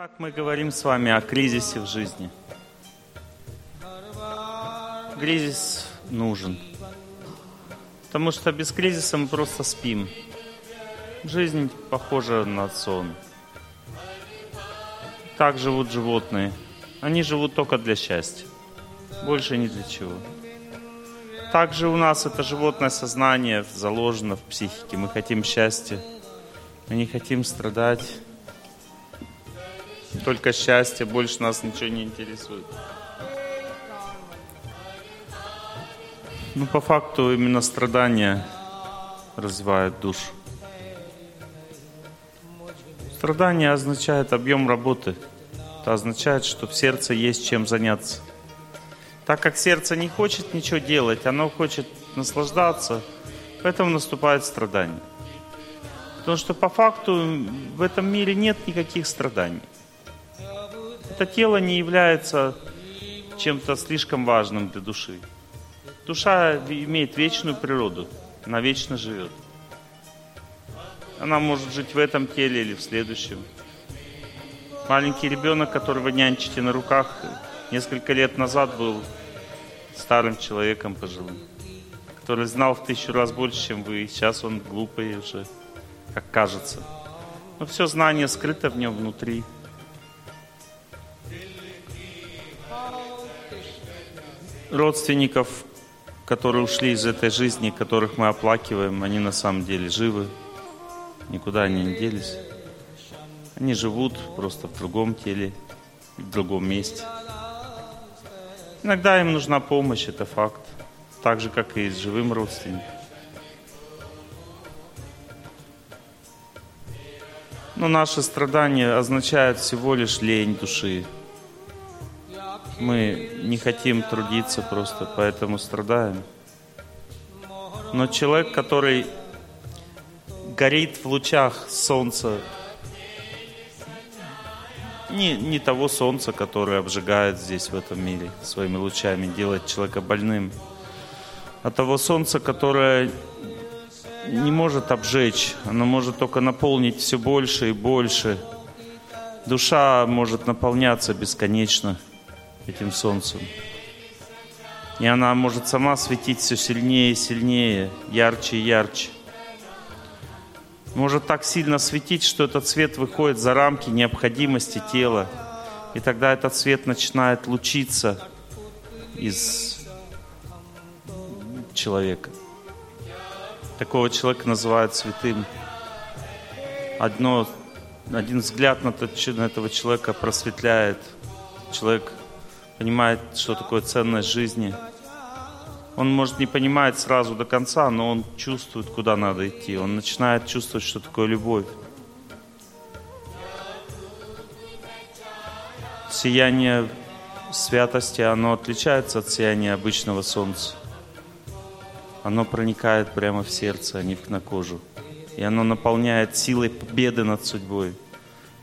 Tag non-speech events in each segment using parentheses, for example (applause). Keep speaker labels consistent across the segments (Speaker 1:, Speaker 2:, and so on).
Speaker 1: Так мы говорим с вами о кризисе в жизни. Кризис нужен. Потому что без кризиса мы просто спим. Жизнь похожа на сон. Так живут животные. Они живут только для счастья. Больше ни для чего. Также у нас это животное сознание заложено в психике. Мы хотим счастья. Мы не хотим страдать. Только счастье, больше нас ничего не интересует. Ну, по факту именно страдания развивают душу. Страдание означает объем работы. Это означает, что в сердце есть чем заняться. Так как сердце не хочет ничего делать, оно хочет наслаждаться, поэтому наступает страдание. Потому что по факту в этом мире нет никаких страданий. Это тело не является чем-то слишком важным для души. Душа имеет вечную природу, она вечно живет. Она может жить в этом теле или в следующем. Маленький ребенок, которого нянчите на руках, несколько лет назад был старым человеком пожилым, который знал в тысячу раз больше, чем вы. Сейчас он глупый уже, как кажется. Но все знание скрыто в нем внутри. Родственников, которые ушли из этой жизни, которых мы оплакиваем, они на самом деле живы. Никуда они не делись. Они живут просто в другом теле, в другом месте. Иногда им нужна помощь, это факт. Так же, как и с живым родственником. Но наши страдания означают всего лишь лень души. Мы не хотим трудиться просто, поэтому страдаем. Но человек, который горит в лучах солнца, не, не того солнца, которое обжигает здесь, в этом мире, своими лучами, делает человека больным, а того солнца, которое не может обжечь, оно может только наполнить все больше и больше. Душа может наполняться бесконечно этим солнцем. И она может сама светить все сильнее и сильнее, ярче и ярче может так сильно светить, что этот свет выходит за рамки необходимости тела. И тогда этот свет начинает лучиться из человека. Такого человека называют святым. Одно, один взгляд на, тот, на этого человека просветляет. Человек понимает, что такое ценность жизни – он может не понимать сразу до конца, но он чувствует, куда надо идти. Он начинает чувствовать, что такое любовь. Сияние святости, оно отличается от сияния обычного солнца. Оно проникает прямо в сердце, а не на кожу. И оно наполняет силой победы над судьбой.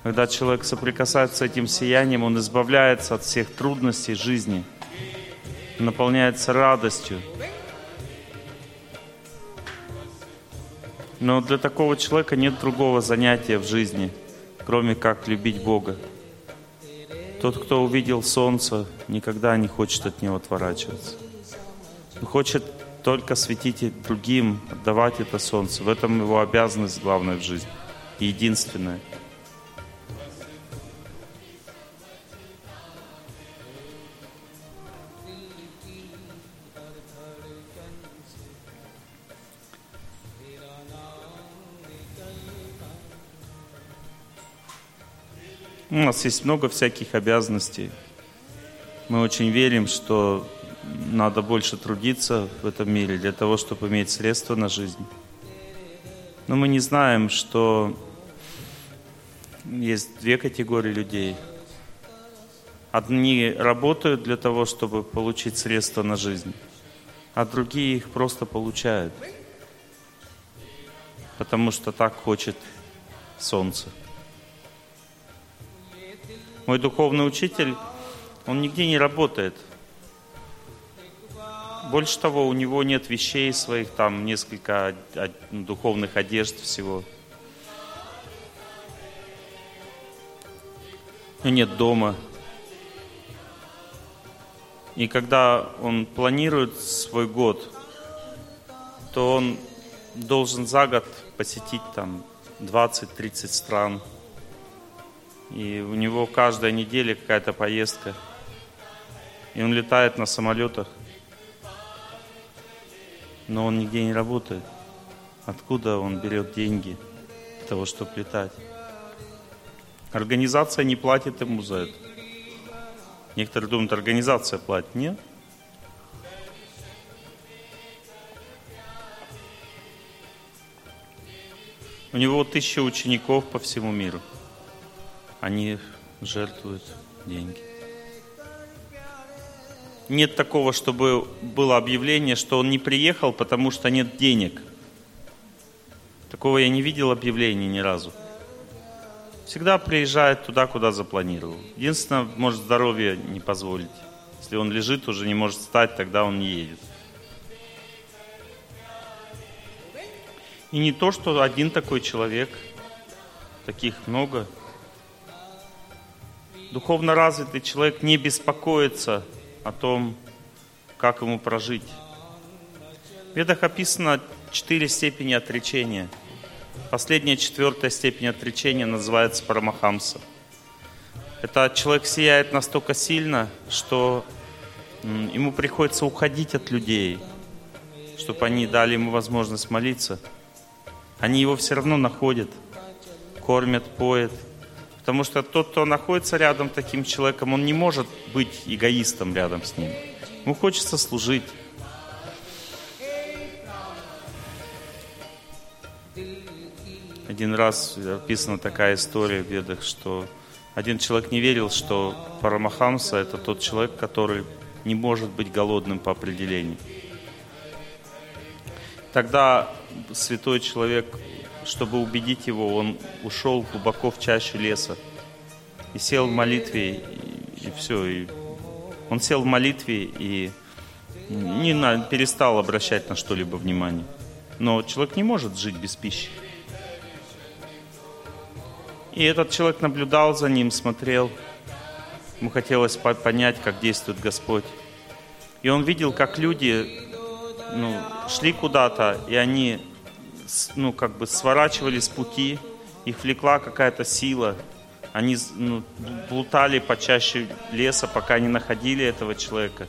Speaker 1: Когда человек соприкасается с этим сиянием, он избавляется от всех трудностей жизни – наполняется радостью. Но для такого человека нет другого занятия в жизни, кроме как любить Бога. Тот, кто увидел солнце, никогда не хочет от него отворачиваться. Он хочет только светить другим, отдавать это солнце. В этом его обязанность главная в жизни. И единственная – У нас есть много всяких обязанностей. Мы очень верим, что надо больше трудиться в этом мире для того, чтобы иметь средства на жизнь. Но мы не знаем, что есть две категории людей. Одни работают для того, чтобы получить средства на жизнь, а другие их просто получают, потому что так хочет солнце. Мой духовный учитель, он нигде не работает. Больше того, у него нет вещей своих, там несколько духовных одежд всего. него нет дома. И когда он планирует свой год, то он должен за год посетить там 20-30 стран. И у него каждая неделя какая-то поездка. И он летает на самолетах. Но он нигде не работает. Откуда он берет деньги для того, чтобы летать? Организация не платит ему за это. Некоторые думают, организация платит. Нет. У него тысяча учеников по всему миру. Они жертвуют деньги. Нет такого, чтобы было объявление, что он не приехал, потому что нет денег. Такого я не видел объявления ни разу. Всегда приезжает туда, куда запланировал. Единственное, может здоровье не позволить. Если он лежит, уже не может встать, тогда он не едет. И не то, что один такой человек, таких много. Духовно развитый человек не беспокоится о том, как ему прожить. В ведах описано четыре степени отречения. Последняя четвертая степень отречения называется Парамахамса. Это человек сияет настолько сильно, что ему приходится уходить от людей, чтобы они дали ему возможность молиться. Они его все равно находят, кормят, поят. Потому что тот, кто находится рядом таким человеком, он не может быть эгоистом рядом с ним. Ему хочется служить. Один раз описана такая история в ведах, что один человек не верил, что Парамахамса – это тот человек, который не может быть голодным по определению. Тогда святой человек, чтобы убедить его, он ушел глубоко в чащу леса и сел в молитве, и, и все. И он сел в молитве и не на, перестал обращать на что-либо внимание. Но человек не может жить без пищи. И этот человек наблюдал за ним, смотрел. Ему хотелось понять, как действует Господь. И он видел, как люди ну, шли куда-то, и они ну, как бы сворачивали с пути, их влекла какая-то сила. Они ну, плутали почаще леса, пока не находили этого человека.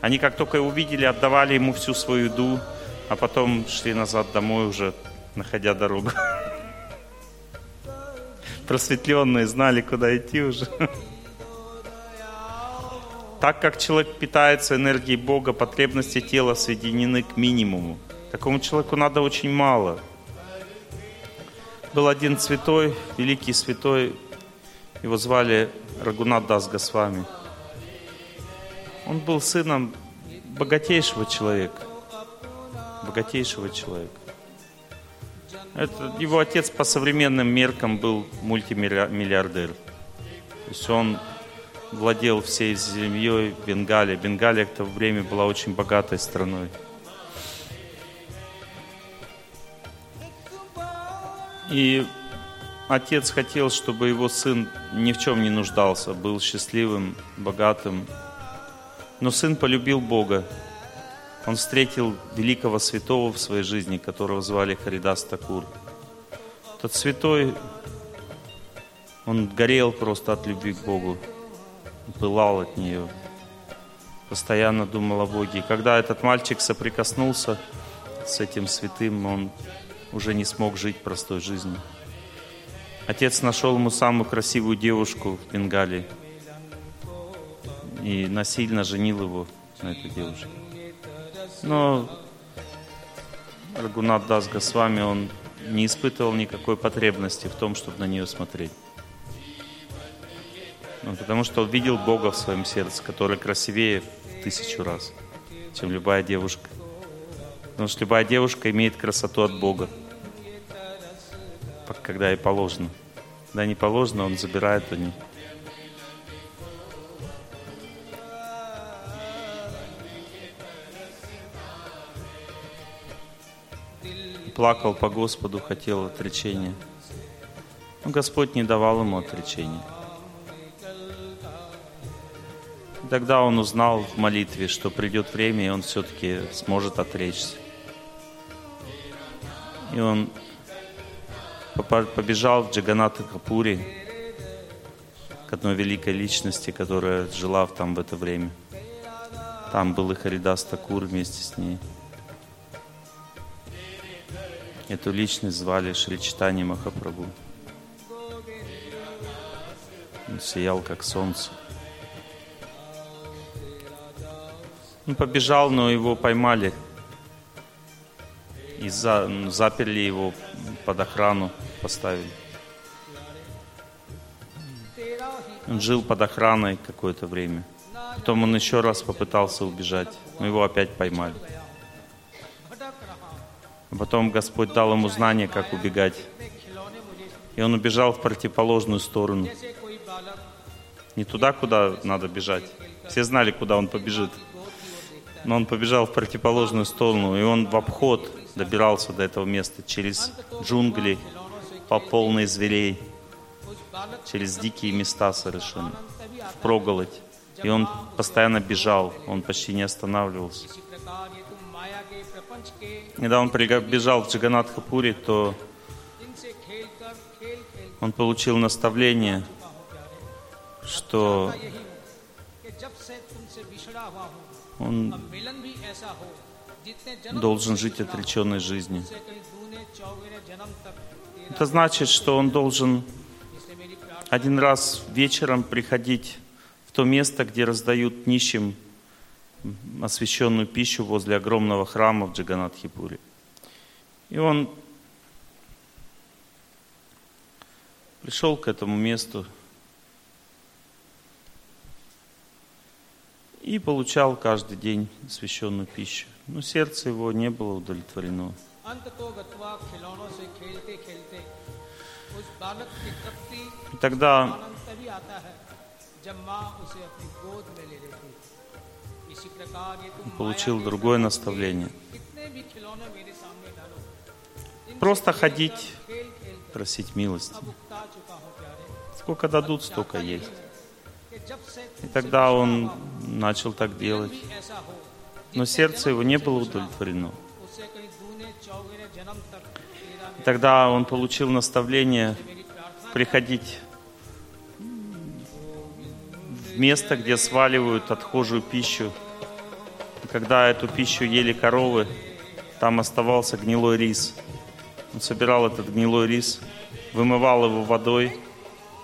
Speaker 1: Они как только его увидели, отдавали ему всю свою еду, а потом шли назад домой уже, находя дорогу. (laughs) просветленные знали, куда идти уже. Так как человек питается энергией Бога, потребности тела соединены к минимуму. Такому человеку надо очень мало. Был один святой, великий святой, его звали Рагунат Дас Госвами. Он был сыном богатейшего человека. Богатейшего человека. Это, его отец по современным меркам был мультимиллиардер. То есть он владел всей землей Бенгалии. Бенгалия в то время была очень богатой страной. И отец хотел, чтобы его сын ни в чем не нуждался, был счастливым, богатым. Но сын полюбил Бога он встретил великого святого в своей жизни, которого звали Харидас Такур. Тот святой, он горел просто от любви к Богу, пылал от нее, постоянно думал о Боге. И когда этот мальчик соприкоснулся с этим святым, он уже не смог жить простой жизнью. Отец нашел ему самую красивую девушку в Бенгалии и насильно женил его на этой девушке. Но Рагунат Дас Госвами, он не испытывал никакой потребности в том, чтобы на нее смотреть. Ну, потому что он видел Бога в своем сердце, который красивее в тысячу раз, чем любая девушка. Потому что любая девушка имеет красоту от Бога, когда ей положено. Когда не положено, он забирает у них. плакал по Господу, хотел отречения. Но Господь не давал ему отречения. И тогда он узнал в молитве, что придет время, и он все-таки сможет отречься. И он побежал в Джаганата Капури, к одной великой личности, которая жила там в это время. Там был и Харидас Такур вместе с ней. Эту личность звали Шри Читани Махапрабху. Он сиял, как солнце. Он побежал, но его поймали. И за, заперли его под охрану, поставили. Он жил под охраной какое-то время. Потом он еще раз попытался убежать, но его опять поймали. Потом Господь дал ему знание, как убегать. И он убежал в противоположную сторону. Не туда, куда надо бежать. Все знали, куда он побежит. Но он побежал в противоположную сторону, и он в обход добирался до этого места через джунгли, по полной зверей через дикие места совершенно, в проголодь. И он постоянно бежал, он почти не останавливался. Когда он бежал в Джаганатхапуре, то он получил наставление, что он должен жить отреченной жизнью. Это значит, что он должен один раз вечером приходить в то место, где раздают нищим освященную пищу возле огромного храма в Джаганатхипуре. И он пришел к этому месту и получал каждый день священную пищу. Но сердце его не было удовлетворено. И тогда получил другое наставление. Просто ходить, просить милости. Сколько дадут, столько есть. И тогда он начал так делать. Но сердце его не было удовлетворено. Тогда он получил наставление приходить в место, где сваливают отхожую пищу. Когда эту пищу ели коровы, там оставался гнилой рис. Он собирал этот гнилой рис, вымывал его водой,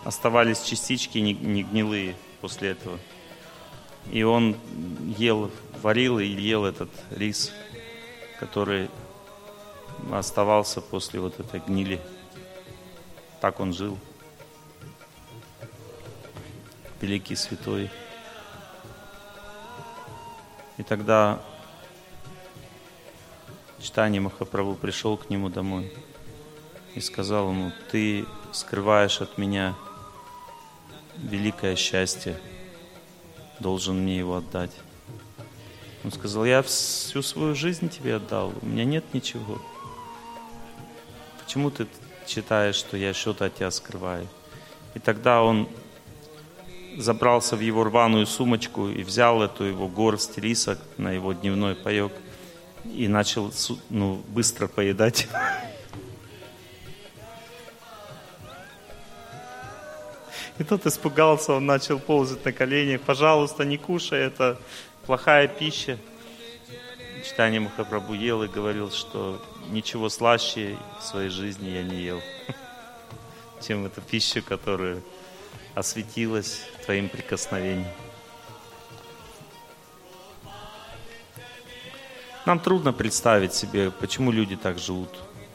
Speaker 1: оставались частички не гнилые после этого. И он ел, варил и ел этот рис, который оставался после вот этой гнили. Так он жил. Великий святой. И тогда Читание Махапрабху пришел к нему домой и сказал ему, ты скрываешь от меня великое счастье, должен мне его отдать. Он сказал, я всю свою жизнь тебе отдал, у меня нет ничего. Почему ты считаешь, что я что-то от тебя скрываю. И тогда он забрался в его рваную сумочку и взял эту его горсть риса на его дневной паек и начал ну, быстро поедать. (laughs) И тот испугался, он начал ползать на коленях. Пожалуйста, не кушай, это плохая пища. Читание Махапрабху ел и говорил, что ничего слаще в своей жизни я не ел, (laughs) чем эту пищу, которая осветилась твоим прикосновением. Нам трудно представить себе, почему люди так живут,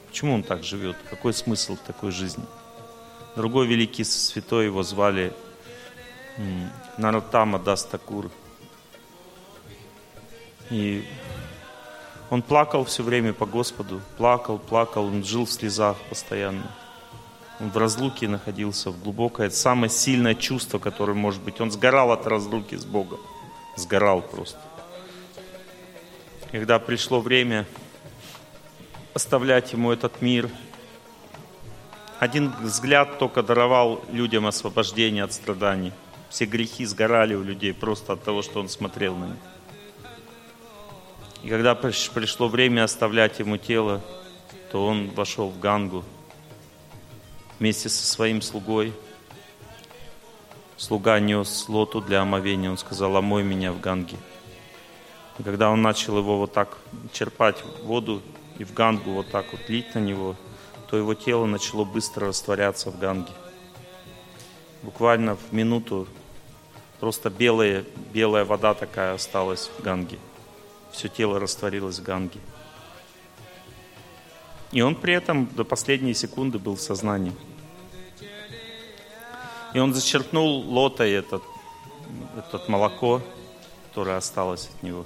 Speaker 1: почему он так живет, какой смысл такой жизни. Другой великий святой его звали Наротама Дастакур. И он плакал все время по Господу, плакал, плакал, он жил в слезах постоянно. Он в разлуке находился, в глубокое, это самое сильное чувство, которое может быть. Он сгорал от разлуки с Богом, сгорал просто. Когда пришло время оставлять ему этот мир, один взгляд только даровал людям освобождение от страданий. Все грехи сгорали у людей просто от того, что он смотрел на них. И когда пришло время оставлять ему тело, то он вошел в Гангу вместе со своим слугой. Слуга нес лоту для омовения. Он сказал, омой меня в Ганге. И когда он начал его вот так черпать воду и в Гангу вот так вот лить на него, то его тело начало быстро растворяться в Ганге. Буквально в минуту просто белая, белая вода такая осталась в Ганге. Все тело растворилось в Ганге. И он при этом до последней секунды был в сознании. И он зачерпнул лотой этот, этот молоко, которое осталось от него,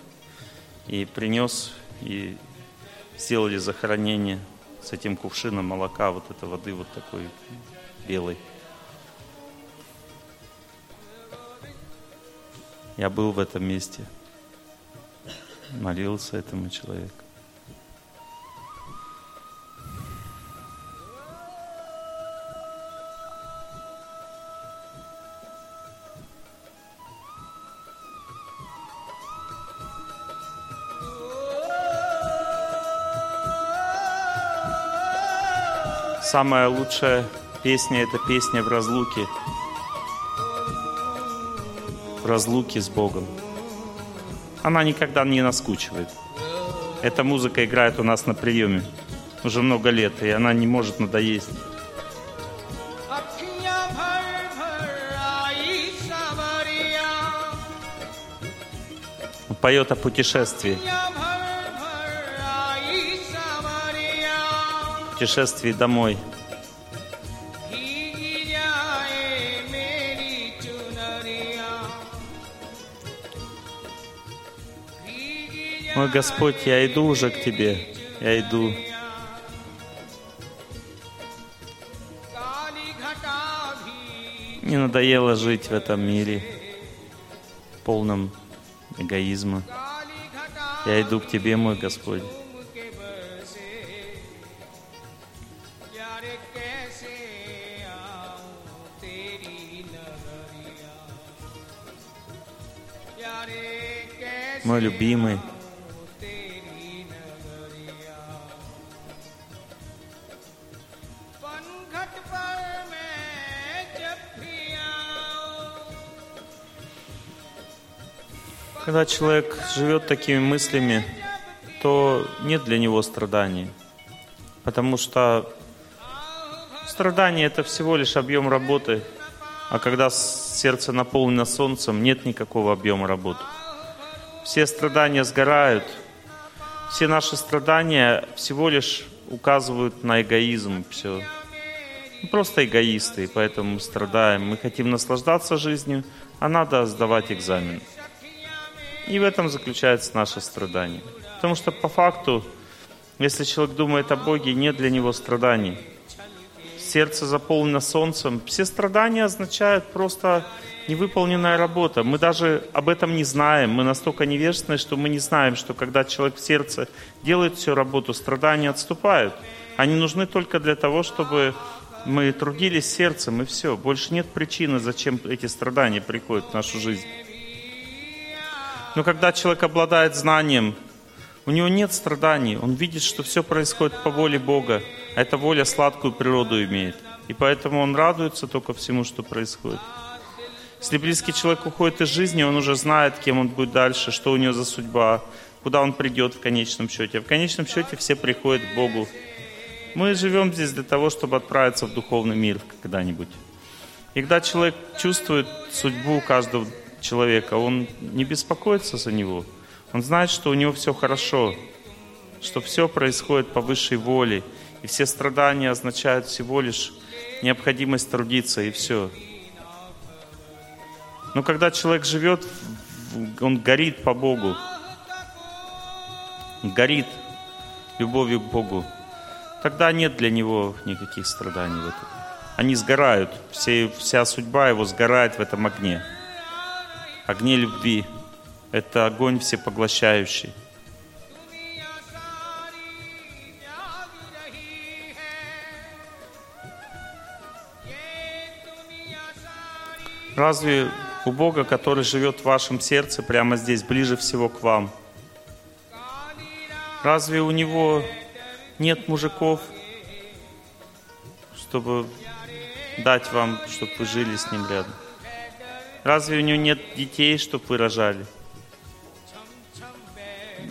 Speaker 1: и принес, и сделали захоронение с этим кувшином молока, вот этой воды вот такой белой. Я был в этом месте, молился этому человеку. Самая лучшая песня – это песня в разлуке. В разлуке с Богом. Она никогда не наскучивает. Эта музыка играет у нас на приеме уже много лет, и она не может надоесть. Он поет о путешествии. Путешествии домой. Мой Господь, я иду уже к Тебе, я иду. Не надоело жить в этом мире, полном эгоизма. Я иду к Тебе, мой Господь. Мой любимый. Когда человек живет такими мыслями, то нет для него страданий. Потому что страдание – это всего лишь объем работы, а когда сердце наполнено солнцем, нет никакого объема работы. Все страдания сгорают. Все наши страдания всего лишь указывают на эгоизм. Все. Мы просто эгоисты, и поэтому страдаем. Мы хотим наслаждаться жизнью, а надо сдавать экзамен. И в этом заключается наше страдание. Потому что по факту, если человек думает о Боге, нет для него страданий. Сердце заполнено солнцем. Все страдания означают просто невыполненная работа. Мы даже об этом не знаем. Мы настолько невежественны, что мы не знаем, что когда человек в сердце делает всю работу, страдания отступают. Они нужны только для того, чтобы мы трудились сердцем, и все. Больше нет причины, зачем эти страдания приходят в нашу жизнь. Но когда человек обладает знанием, у него нет страданий, он видит, что все происходит по воле Бога, эта воля сладкую природу имеет. И поэтому он радуется только всему, что происходит. Если близкий человек уходит из жизни, он уже знает, кем он будет дальше, что у него за судьба, куда он придет в конечном счете. В конечном счете все приходят к Богу. Мы живем здесь для того, чтобы отправиться в духовный мир когда-нибудь. И когда человек чувствует судьбу каждого человека, он не беспокоится за него. Он знает, что у него все хорошо, что все происходит по высшей воле, и все страдания означают всего лишь необходимость трудиться, и все. Но когда человек живет, он горит по Богу, горит любовью к Богу, тогда нет для него никаких страданий в этом. Они сгорают, все, вся судьба его сгорает в этом огне. Огне любви. Это огонь всепоглощающий. Разве у Бога, который живет в вашем сердце прямо здесь, ближе всего к вам. Разве у Него нет мужиков, чтобы дать вам, чтобы вы жили с Ним рядом? Разве у Него нет детей, чтобы вы рожали?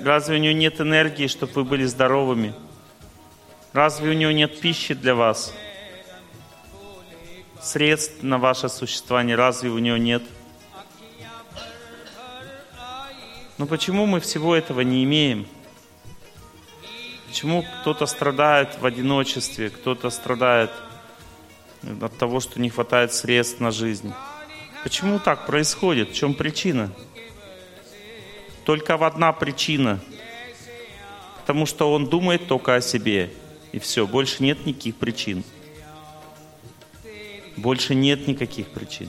Speaker 1: Разве у Него нет энергии, чтобы вы были здоровыми? Разве у Него нет пищи для вас? Средств на ваше существование разве у Него нет? Но почему мы всего этого не имеем? Почему кто-то страдает в одиночестве, кто-то страдает от того, что не хватает средств на жизнь? Почему так происходит? В чем причина? Только в одна причина. Потому что он думает только о себе. И все, больше нет никаких причин. Больше нет никаких причин.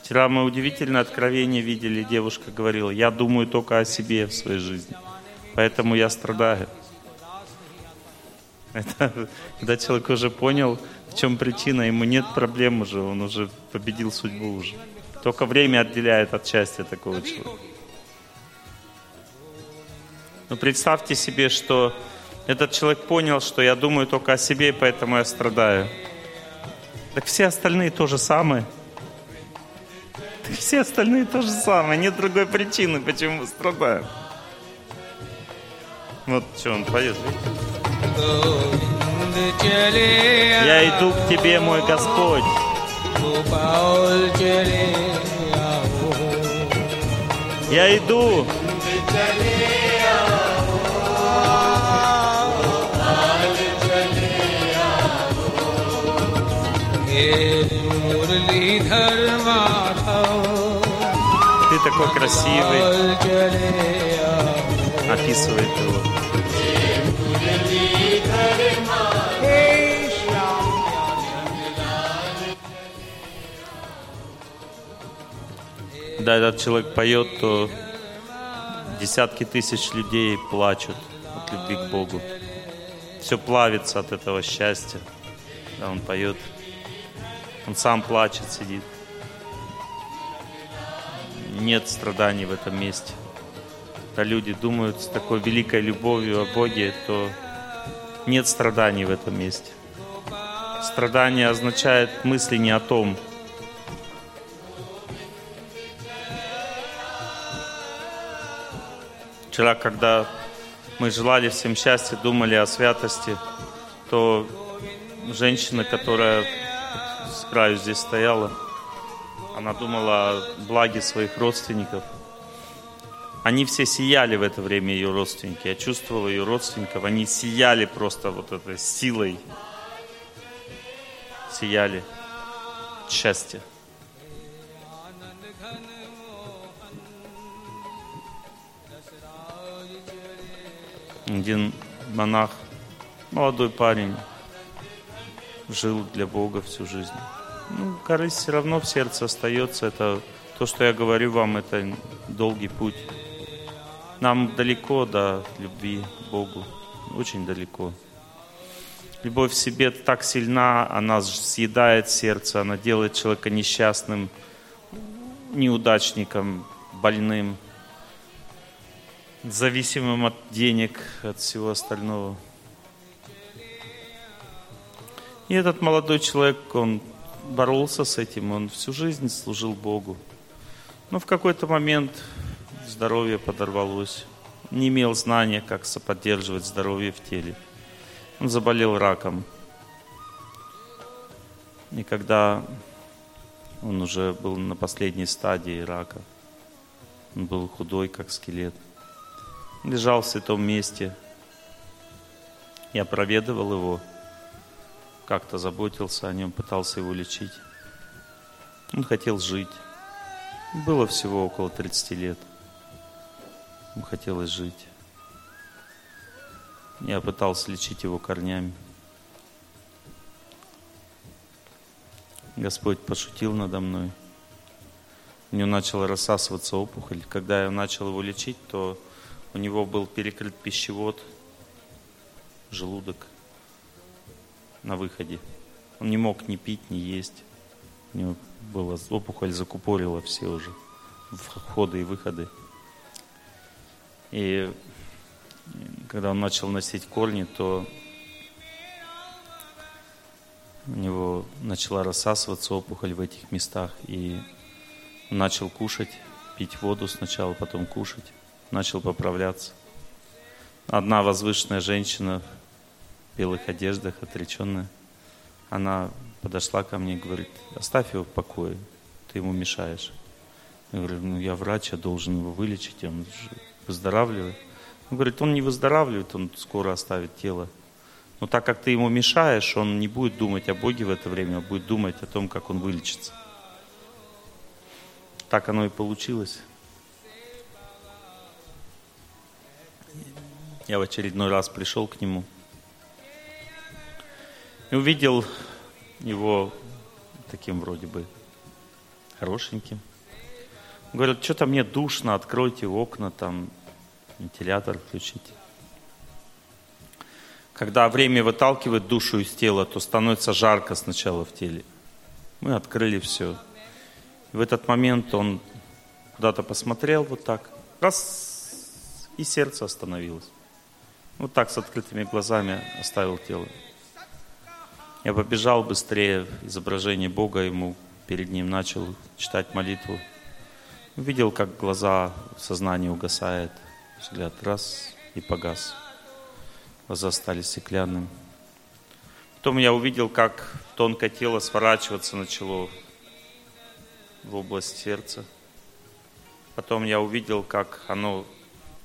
Speaker 1: Вчера мы удивительное откровение видели. Девушка говорила, я думаю только о себе в своей жизни. Поэтому я страдаю. (laughs) Это, когда человек уже понял, в чем причина, ему нет проблем уже, он уже победил судьбу уже. Только время отделяет от счастья такого человека. Но представьте себе, что этот человек понял, что я думаю только о себе, поэтому я страдаю. Так все остальные то же самое – все остальные то же самое. Нет другой причины, почему мы страдаем. Вот что он поет, Я иду к тебе, мой Господь. Я иду. मुरलीधर ты такой красивый. Описывает его. Когда этот человек поет, то десятки тысяч людей плачут от любви к Богу. Все плавится от этого счастья, когда он поет. Он сам плачет, сидит нет страданий в этом месте. Когда люди думают с такой великой любовью о Боге, то нет страданий в этом месте. Страдание означает мысли не о том. Вчера, когда мы желали всем счастья, думали о святости, то женщина, которая краю здесь стояла, она думала о благе своих родственников. Они все сияли в это время, ее родственники. Я чувствовал ее родственников. Они сияли просто вот этой силой. Сияли. Счастье. Один монах, молодой парень, жил для Бога всю жизнь. Ну, корысть все равно в сердце остается. Это то, что я говорю вам, это долгий путь. Нам далеко до любви к Богу, очень далеко. Любовь в себе так сильна, она съедает сердце, она делает человека несчастным, неудачником, больным, зависимым от денег, от всего остального. И этот молодой человек, он боролся с этим, он всю жизнь служил Богу. Но в какой-то момент здоровье подорвалось. Не имел знания, как соподдерживать здоровье в теле. Он заболел раком. И когда он уже был на последней стадии рака, он был худой, как скелет, лежал в святом месте. Я проведывал его – как-то заботился о нем, пытался его лечить. Он хотел жить. Было всего около 30 лет. Ему хотелось жить. Я пытался лечить его корнями. Господь пошутил надо мной. У него начала рассасываться опухоль. Когда я начал его лечить, то у него был перекрыт пищевод, желудок – на выходе. Он не мог ни пить, ни есть. У него была опухоль, закупорила все уже входы и выходы. И когда он начал носить корни, то у него начала рассасываться опухоль в этих местах, и он начал кушать, пить воду сначала, потом кушать, начал поправляться. Одна возвышенная женщина белых одеждах, отреченная, она подошла ко мне и говорит, оставь его в покое, ты ему мешаешь. Я говорю, ну я врач, я должен его вылечить, он же выздоравливает. Он говорит, он не выздоравливает, он скоро оставит тело. Но так как ты ему мешаешь, он не будет думать о Боге в это время, а будет думать о том, как он вылечится. Так оно и получилось. Я в очередной раз пришел к нему увидел его таким вроде бы хорошеньким. Говорят, что-то мне душно, откройте окна, там вентилятор включите. Когда время выталкивает душу из тела, то становится жарко сначала в теле. Мы открыли все. В этот момент он куда-то посмотрел вот так, раз, и сердце остановилось. Вот так с открытыми глазами оставил тело. Я побежал быстрее, изображение Бога ему перед ним начал читать молитву. Увидел, как глаза, сознание угасает, взгляд раз и погас. Глаза стали стеклянными. Потом я увидел, как тонкое тело сворачиваться начало в область сердца. Потом я увидел, как оно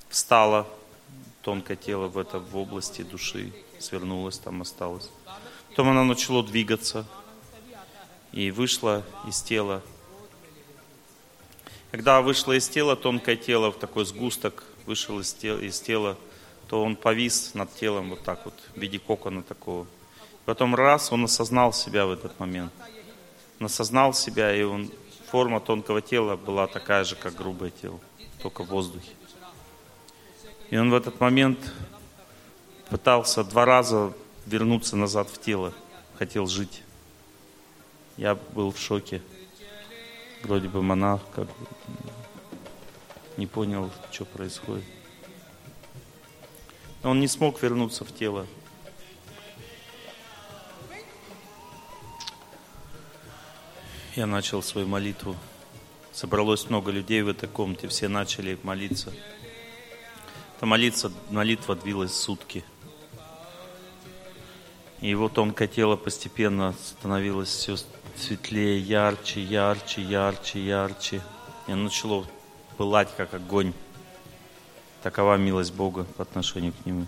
Speaker 1: встало, тонкое тело в это в области души, свернулось, там осталось. Потом оно начало двигаться и вышло из тела. Когда вышло из тела, тонкое тело в такой сгусток вышел из тела, из тела, то он повис над телом вот так вот, в виде кокона такого. Потом раз, он осознал себя в этот момент. Он осознал себя, и он, форма тонкого тела была такая же, как грубое тело, только в воздухе. И он в этот момент пытался два раза вернуться назад в тело, хотел жить. Я был в шоке. Вроде бы монах, как бы не понял, что происходит. Он не смог вернуться в тело. Я начал свою молитву. Собралось много людей в этой комнате, все начали молиться. Эта молитва, молитва длилась сутки. И его тонкое тело постепенно становилось все светлее, ярче, ярче, ярче, ярче. И оно начало пылать, как огонь. Такова милость Бога по отношению к нему.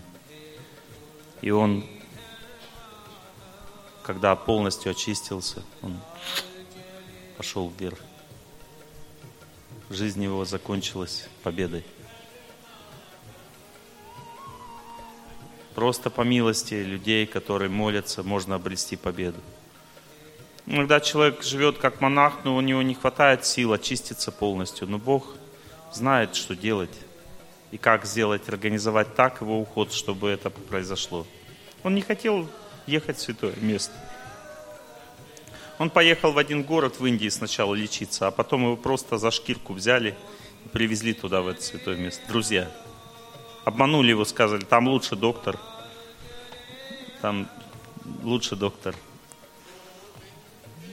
Speaker 1: И он, когда полностью очистился, он пошел вверх. Жизнь его закончилась победой. Просто по милости людей, которые молятся, можно обрести победу. Иногда человек живет как монах, но у него не хватает сил очиститься полностью. Но Бог знает, что делать и как сделать, организовать так его уход, чтобы это произошло. Он не хотел ехать в святое место. Он поехал в один город в Индии сначала лечиться, а потом его просто за шкирку взяли и привезли туда, в это святое место. Друзья, обманули его, сказали, там лучший доктор, там лучший доктор,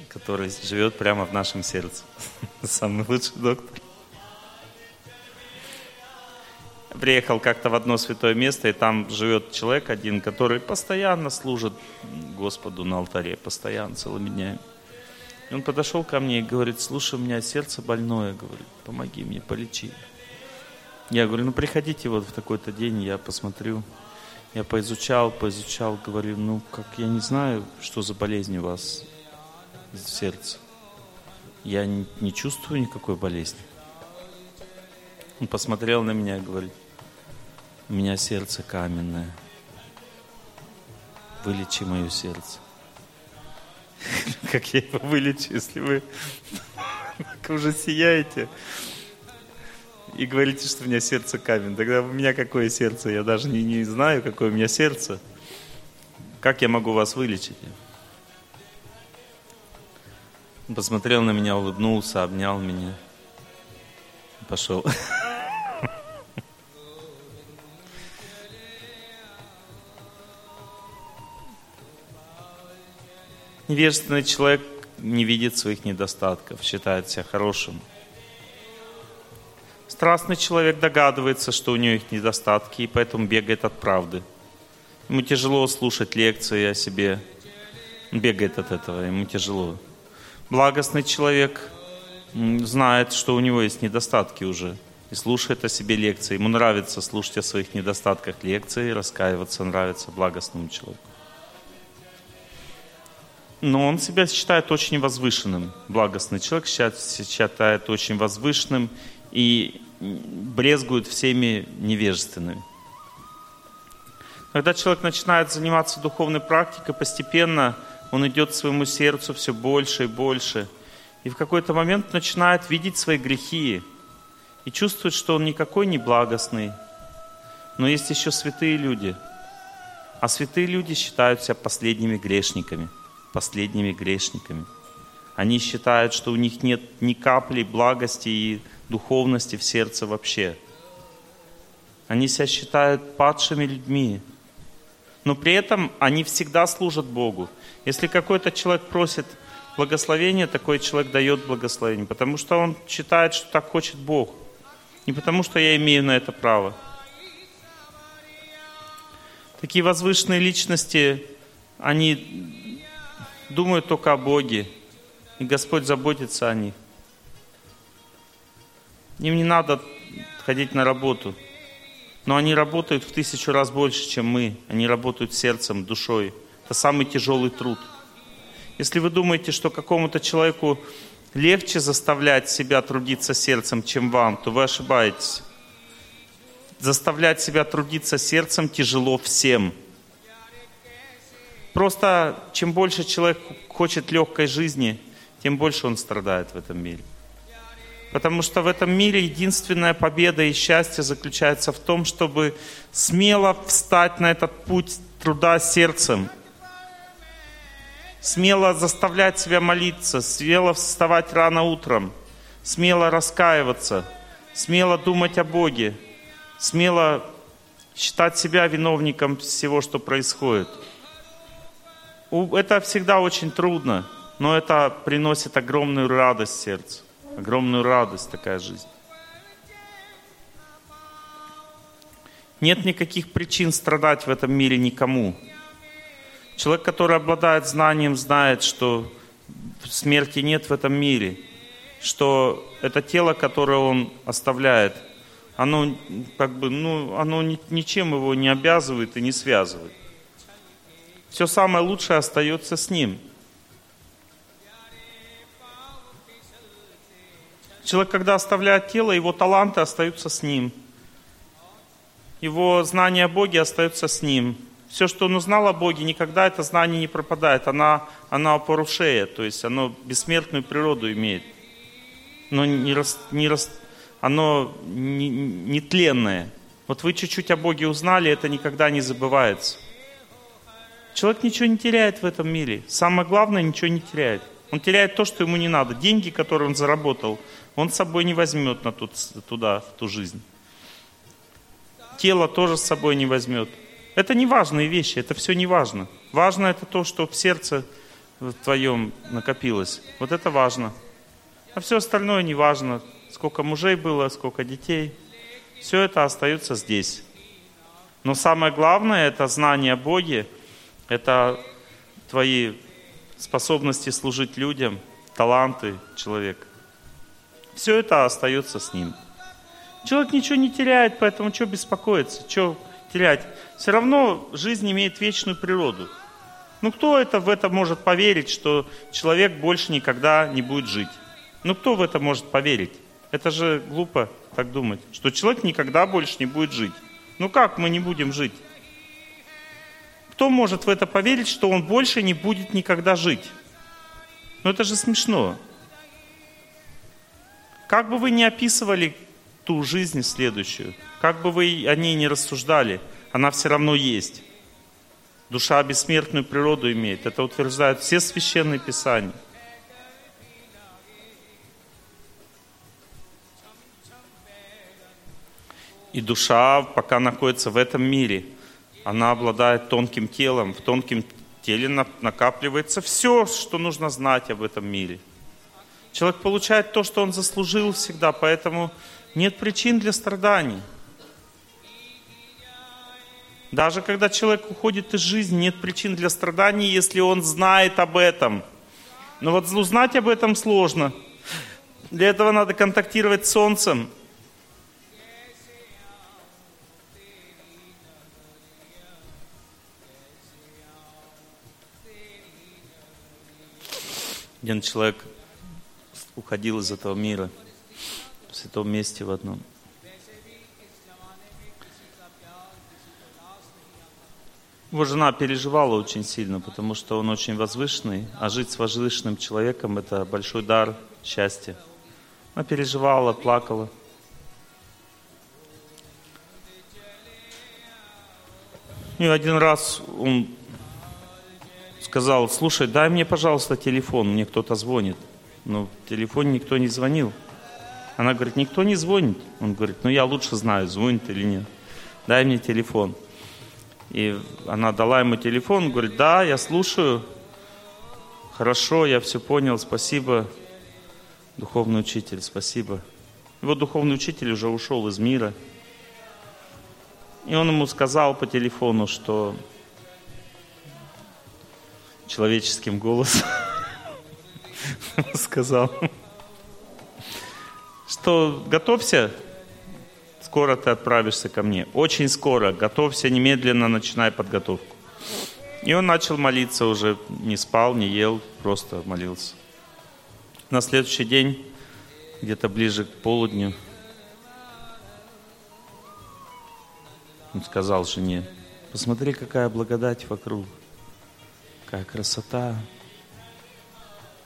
Speaker 1: который живет прямо в нашем сердце. (laughs) Самый лучший доктор приехал как-то в одно святое место, и там живет человек один, который постоянно служит Господу на алтаре, постоянно, целыми днями. И он подошел ко мне и говорит, слушай, у меня сердце больное, говорит, помоги мне, полечи. Я говорю, ну приходите вот в такой-то день, я посмотрю. Я поизучал, поизучал, говорю, ну как, я не знаю, что за болезнь у вас в сердце. Я не, чувствую никакой болезни. Он посмотрел на меня и говорит, у меня сердце каменное. Вылечи мое сердце. (laughs) Как я его вылечу, если вы (laughs) уже сияете и говорите, что у меня сердце камень. Тогда у меня какое сердце? Я даже не, не знаю, какое у меня сердце. Как я могу вас вылечить? Посмотрел на меня, улыбнулся, обнял меня. Пошел. (laughs) Невежественный человек не видит своих недостатков, считает себя хорошим. Страстный человек догадывается, что у него есть недостатки, и поэтому бегает от правды. Ему тяжело слушать лекции о себе. Он бегает от этого, ему тяжело. Благостный человек знает, что у него есть недостатки уже, и слушает о себе лекции. Ему нравится слушать о своих недостатках лекции, раскаиваться нравится благостному человеку но он себя считает очень возвышенным. Благостный человек считает очень возвышенным и брезгует всеми невежественными. Когда человек начинает заниматься духовной практикой, постепенно он идет к своему сердцу все больше и больше. И в какой-то момент начинает видеть свои грехи и чувствует, что он никакой не благостный. Но есть еще святые люди. А святые люди считают себя последними грешниками – последними грешниками. Они считают, что у них нет ни капли благости и духовности в сердце вообще. Они себя считают падшими людьми. Но при этом они всегда служат Богу. Если какой-то человек просит благословения, такой человек дает благословение, потому что он считает, что так хочет Бог. Не потому что я имею на это право. Такие возвышенные личности, они думают только о Боге, и Господь заботится о них. Им не надо ходить на работу, но они работают в тысячу раз больше, чем мы. Они работают сердцем, душой. Это самый тяжелый труд. Если вы думаете, что какому-то человеку легче заставлять себя трудиться сердцем, чем вам, то вы ошибаетесь. Заставлять себя трудиться сердцем тяжело всем – Просто чем больше человек хочет легкой жизни, тем больше он страдает в этом мире. Потому что в этом мире единственная победа и счастье заключается в том, чтобы смело встать на этот путь труда сердцем, смело заставлять себя молиться, смело вставать рано утром, смело раскаиваться, смело думать о Боге, смело считать себя виновником всего, что происходит – это всегда очень трудно, но это приносит огромную радость сердцу. Огромную радость такая жизнь. Нет никаких причин страдать в этом мире никому. Человек, который обладает знанием, знает, что смерти нет в этом мире, что это тело, которое он оставляет, оно как бы, ну, оно ничем его не обязывает и не связывает все самое лучшее остается с ним. Человек, когда оставляет тело, его таланты остаются с ним. Его знание о Боге остается с ним. Все, что он узнал о Боге, никогда это знание не пропадает. Она, она порушея, то есть оно бессмертную природу имеет. Но не рас, не рас, оно не, не тленное. Вот вы чуть-чуть о Боге узнали, это никогда не забывается. Человек ничего не теряет в этом мире. Самое главное, ничего не теряет. Он теряет то, что ему не надо. Деньги, которые он заработал, он с собой не возьмет на тот, туда, в ту жизнь. Тело тоже с собой не возьмет. Это не важные вещи, это все не важно. Важно это то, что в сердце твоем накопилось. Вот это важно. А все остальное не важно. Сколько мужей было, сколько детей. Все это остается здесь. Но самое главное, это знание Боге – это твои способности служить людям, таланты человека. Все это остается с ним. Человек ничего не теряет, поэтому что беспокоиться, что терять? Все равно жизнь имеет вечную природу. Ну кто это в это может поверить, что человек больше никогда не будет жить? Ну кто в это может поверить? Это же глупо так думать, что человек никогда больше не будет жить. Ну как мы не будем жить? Кто может в это поверить, что он больше не будет никогда жить? Но это же смешно. Как бы вы ни описывали ту жизнь следующую, как бы вы о ней не рассуждали, она все равно есть. Душа бессмертную природу имеет. Это утверждают все священные писания. И душа пока находится в этом мире – она обладает тонким телом. В тонком теле накапливается все, что нужно знать об этом мире. Человек получает то, что он заслужил всегда, поэтому нет причин для страданий. Даже когда человек уходит из жизни, нет причин для страданий, если он знает об этом. Но вот узнать об этом сложно. Для этого надо контактировать с Солнцем. Один человек уходил из этого мира в святом месте в одном. Его жена переживала очень сильно, потому что он очень возвышенный, а жить с возвышенным человеком – это большой дар счастья. Она переживала, плакала. И один раз он сказал, слушай, дай мне, пожалуйста, телефон, мне кто-то звонит. Но в телефоне никто не звонил. Она говорит, никто не звонит. Он говорит, ну я лучше знаю, звонит или нет. Дай мне телефон. И она дала ему телефон, говорит, да, я слушаю. Хорошо, я все понял, спасибо. Духовный учитель, спасибо. Его духовный учитель уже ушел из мира. И он ему сказал по телефону, что человеческим голосом (laughs) сказал, что готовься, скоро ты отправишься ко мне. Очень скоро, готовься, немедленно начинай подготовку. И он начал молиться уже, не спал, не ел, просто молился. На следующий день, где-то ближе к полудню, он сказал жене, посмотри, какая благодать вокруг – Какая красота.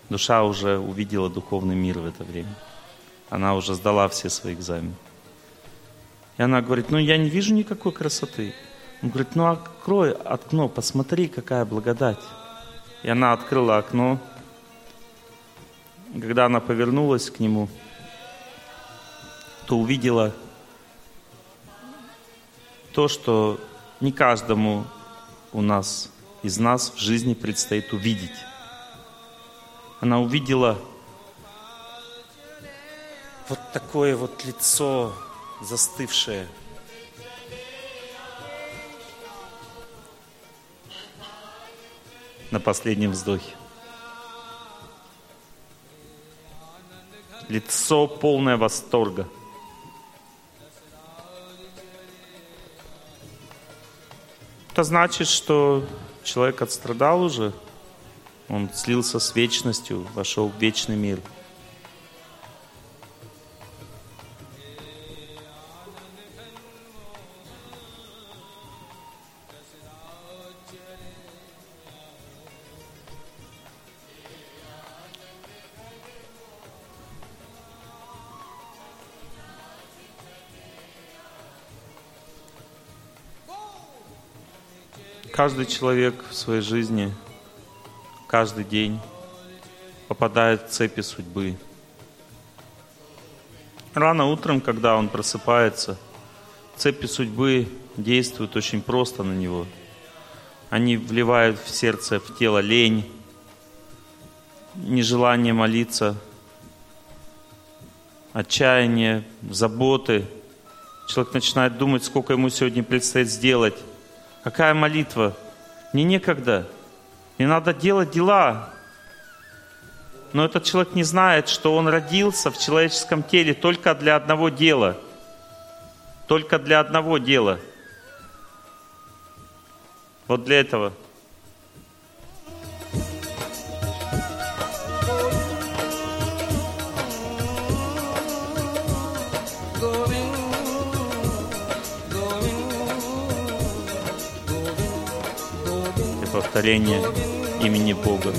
Speaker 1: Душа уже увидела духовный мир в это время. Она уже сдала все свои экзамены. И она говорит, ну я не вижу никакой красоты. Он говорит, ну открой окно, посмотри, какая благодать. И она открыла окно. Когда она повернулась к нему, то увидела то, что не каждому у нас из нас в жизни предстоит увидеть. Она увидела вот такое вот лицо застывшее. На последнем вздохе. Лицо полное восторга. Это значит, что человек отстрадал уже, он слился с вечностью, вошел в вечный мир. Каждый человек в своей жизни, каждый день попадает в цепи судьбы. Рано утром, когда он просыпается, цепи судьбы действуют очень просто на него. Они вливают в сердце, в тело лень, нежелание молиться, отчаяние, заботы. Человек начинает думать, сколько ему сегодня предстоит сделать, Какая молитва? Мне некогда. Мне надо делать дела. Но этот человек не знает, что он родился в человеческом теле только для одного дела. Только для одного дела. Вот для этого – повторение имени Бога.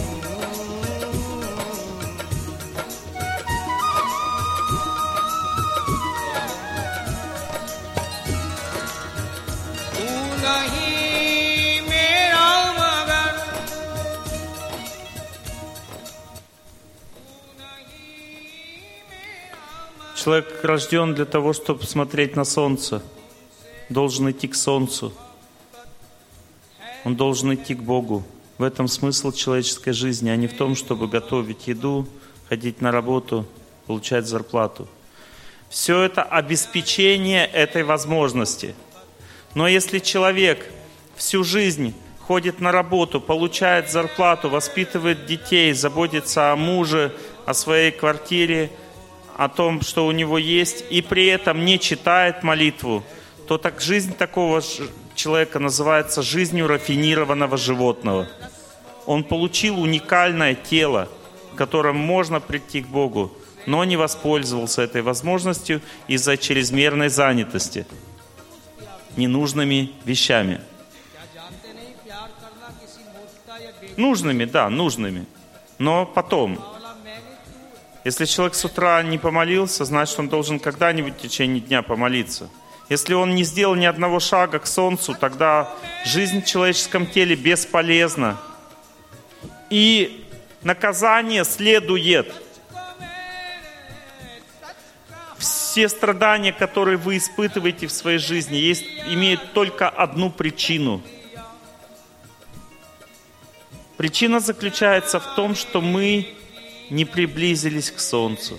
Speaker 1: Человек рожден для того, чтобы смотреть на солнце – должен идти к солнцу. Он должен идти к Богу. В этом смысл человеческой жизни, а не в том, чтобы готовить еду, ходить на работу, получать зарплату. Все это обеспечение этой возможности. Но если человек всю жизнь ходит на работу, получает зарплату, воспитывает детей, заботится о муже, о своей квартире, о том, что у него есть, и при этом не читает молитву, то так жизнь такого человека называется жизнью рафинированного животного. Он получил уникальное тело, которым можно прийти к Богу, но не воспользовался этой возможностью из-за чрезмерной занятости ненужными вещами. Нужными, да, нужными. Но потом, если человек с утра не помолился, значит, он должен когда-нибудь в течение дня помолиться. Если он не сделал ни одного шага к солнцу, тогда жизнь в человеческом теле бесполезна. И наказание следует. Все страдания, которые вы испытываете в своей жизни, есть, имеют только одну причину. Причина заключается в том, что мы не приблизились к Солнцу.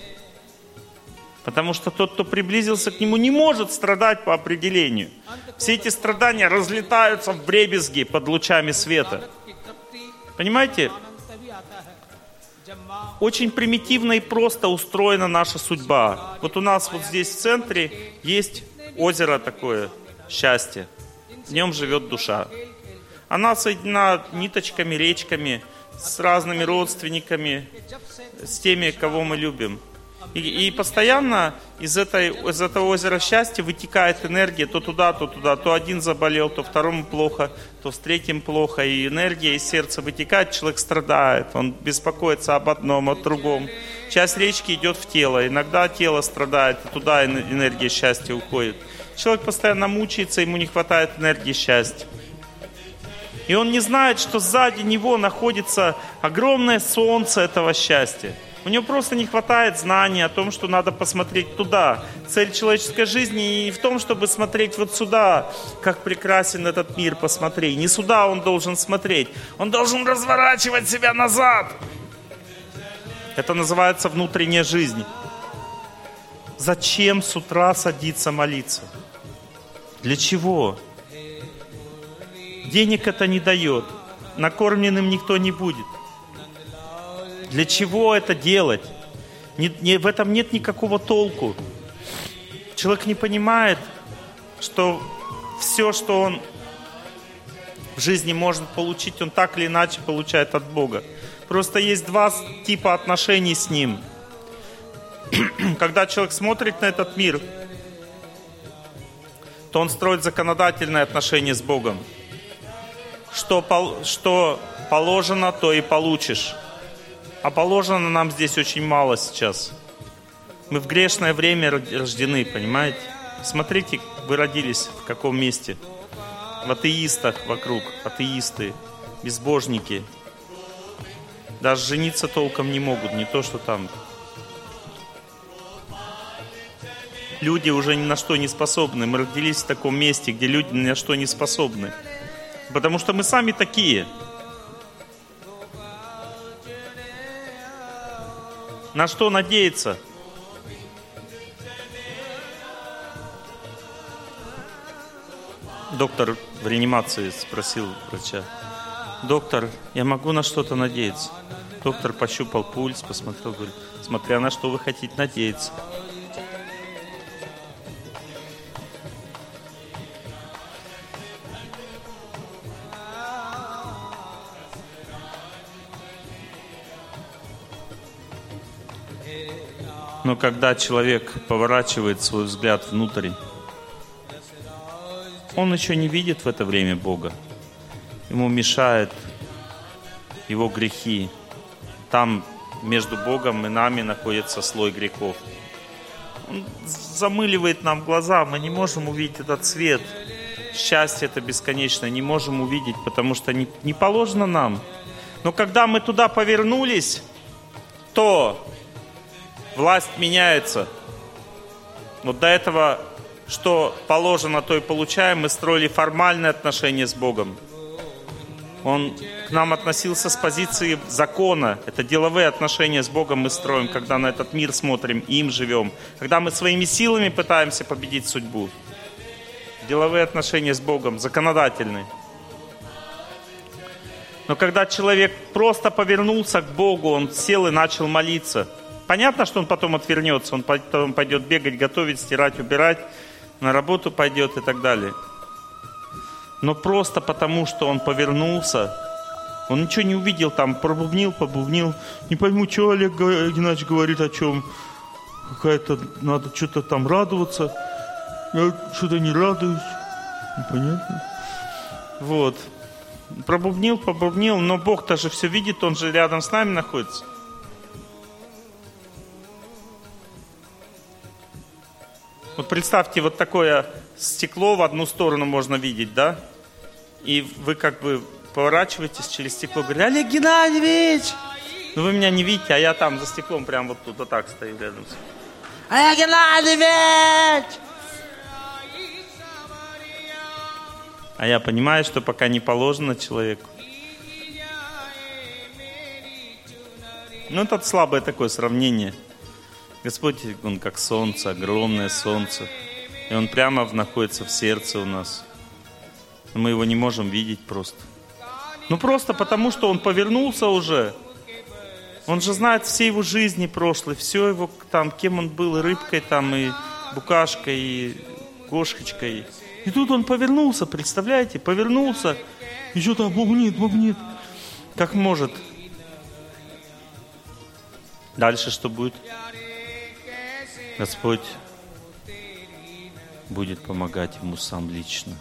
Speaker 1: Потому что тот, кто приблизился к нему, не может страдать по определению. Все эти страдания разлетаются в бребезги под лучами света. Понимаете? Очень примитивно и просто устроена наша судьба. Вот у нас вот здесь в центре есть озеро такое, счастье. В нем живет душа. Она соединена ниточками, речками, с разными родственниками, с теми, кого мы любим. И, и постоянно из, этой, из этого озера счастья вытекает энергия то туда, то туда. То один заболел, то второму плохо, то с третьим плохо. И энергия из сердца вытекает, человек страдает, он беспокоится об одном, о другом. Часть речки идет в тело, иногда тело страдает, и туда энергия счастья уходит. Человек постоянно мучается, ему не хватает энергии счастья. И он не знает, что сзади него находится огромное солнце этого счастья. У него просто не хватает знаний о том, что надо посмотреть туда. Цель человеческой жизни и в том, чтобы смотреть вот сюда, как прекрасен этот мир, посмотри. Не сюда он должен смотреть, он должен разворачивать себя назад. Это называется внутренняя жизнь. Зачем с утра садиться молиться? Для чего? Денег это не дает. Накормленным никто не будет. Для чего это делать? Не, не, в этом нет никакого толку. Человек не понимает, что все, что он в жизни может получить, он так или иначе получает от Бога. Просто есть два типа отношений с Ним. (clears throat) Когда человек смотрит на этот мир, то он строит законодательные отношения с Богом. Что, что положено, то и получишь. А положено нам здесь очень мало сейчас. Мы в грешное время рождены, понимаете? Смотрите, вы родились в каком месте. В атеистах вокруг, атеисты, безбожники. Даже жениться толком не могут, не то, что там. Люди уже ни на что не способны. Мы родились в таком месте, где люди ни на что не способны. Потому что мы сами такие – На что надеяться? Доктор в реанимации спросил врача. Доктор, я могу на что-то надеяться? Доктор пощупал пульс, посмотрел, говорит, смотря на что вы хотите надеяться. Но когда человек поворачивает свой взгляд внутрь, он еще не видит в это время Бога. Ему мешает его грехи. Там между Богом и нами находится слой грехов. Он замыливает нам глаза, мы не можем увидеть этот свет. Счастье это бесконечное, не можем увидеть, потому что не, не положено нам. Но когда мы туда повернулись, то власть меняется. Вот до этого что положено, то и получаем. Мы строили формальные отношения с Богом. Он к нам относился с позиции закона. Это деловые отношения с Богом мы строим, когда на этот мир смотрим и им живем. Когда мы своими силами пытаемся победить судьбу. Деловые отношения с Богом, законодательные. Но когда человек просто повернулся к Богу, он сел и начал молиться. Понятно, что он потом отвернется, он потом пойдет бегать, готовить, стирать, убирать, на работу пойдет и так далее. Но просто потому, что он повернулся, он ничего не увидел там, пробубнил, побубнил. Не пойму, что Олег Геннадьевич говорит о чем. Какая-то, надо что-то там радоваться. Я что-то не радуюсь. Непонятно. Вот. Пробубнил, побубнил, но Бог-то же все видит, Он же рядом с нами находится. Вот представьте, вот такое стекло в одну сторону можно видеть, да? И вы как бы поворачиваетесь через стекло, говорите, Олег Геннадьевич! Ну вы меня не видите, а я там за стеклом прям вот тут вот так стою рядом Олег Геннадьевич! А я понимаю, что пока не положено человеку. Ну, это слабое такое сравнение – Господь, Он как солнце, огромное солнце. И Он прямо находится в сердце у нас. Мы его не можем видеть просто. Ну просто потому, что Он повернулся уже. Он же знает все его жизни прошлой, все его там, кем он был, рыбкой там, и букашкой, и кошечкой. И тут он повернулся, представляете, повернулся. И что там магнит, магнит. Как может. Дальше что будет? Господь будет помогать ему сам лично.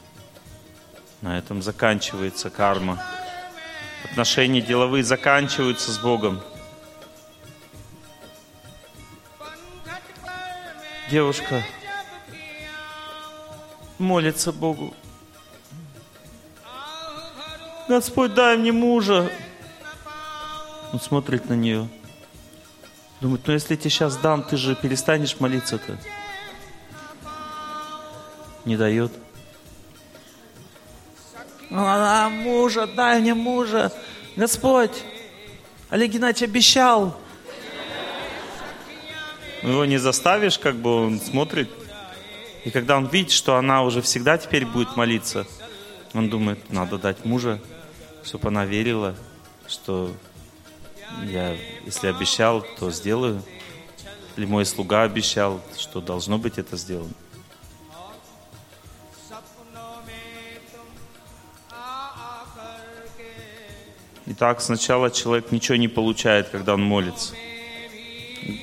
Speaker 1: На этом заканчивается карма. Отношения деловые заканчиваются с Богом. Девушка молится Богу. Господь, дай мне мужа. Он смотрит на нее. Думает, ну если я тебе сейчас дам, ты же перестанешь молиться-то. Не дает. А, мужа, дай мне мужа. Господь, Олег Геннадьевич обещал. Ну, его не заставишь, как бы он смотрит. И когда он видит, что она уже всегда теперь будет молиться, он думает, надо дать мужа, чтобы она верила, что я, если обещал, то сделаю. Или мой слуга обещал, что должно быть это сделано. Итак, сначала человек ничего не получает, когда он молится.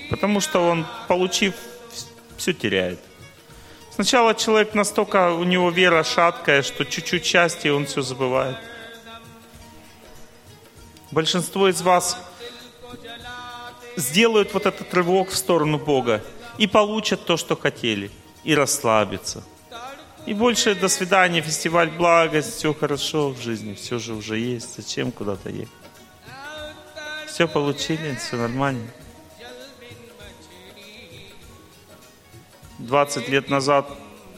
Speaker 1: Потому что он, получив, все теряет. Сначала человек настолько, у него вера шаткая, что чуть-чуть счастья, он все забывает. Большинство из вас сделают вот этот рывок в сторону Бога и получат то, что хотели, и расслабятся. И больше до свидания, фестиваль благость, все хорошо в жизни, все же уже есть, зачем куда-то ехать? Все получили, все нормально. 20 лет назад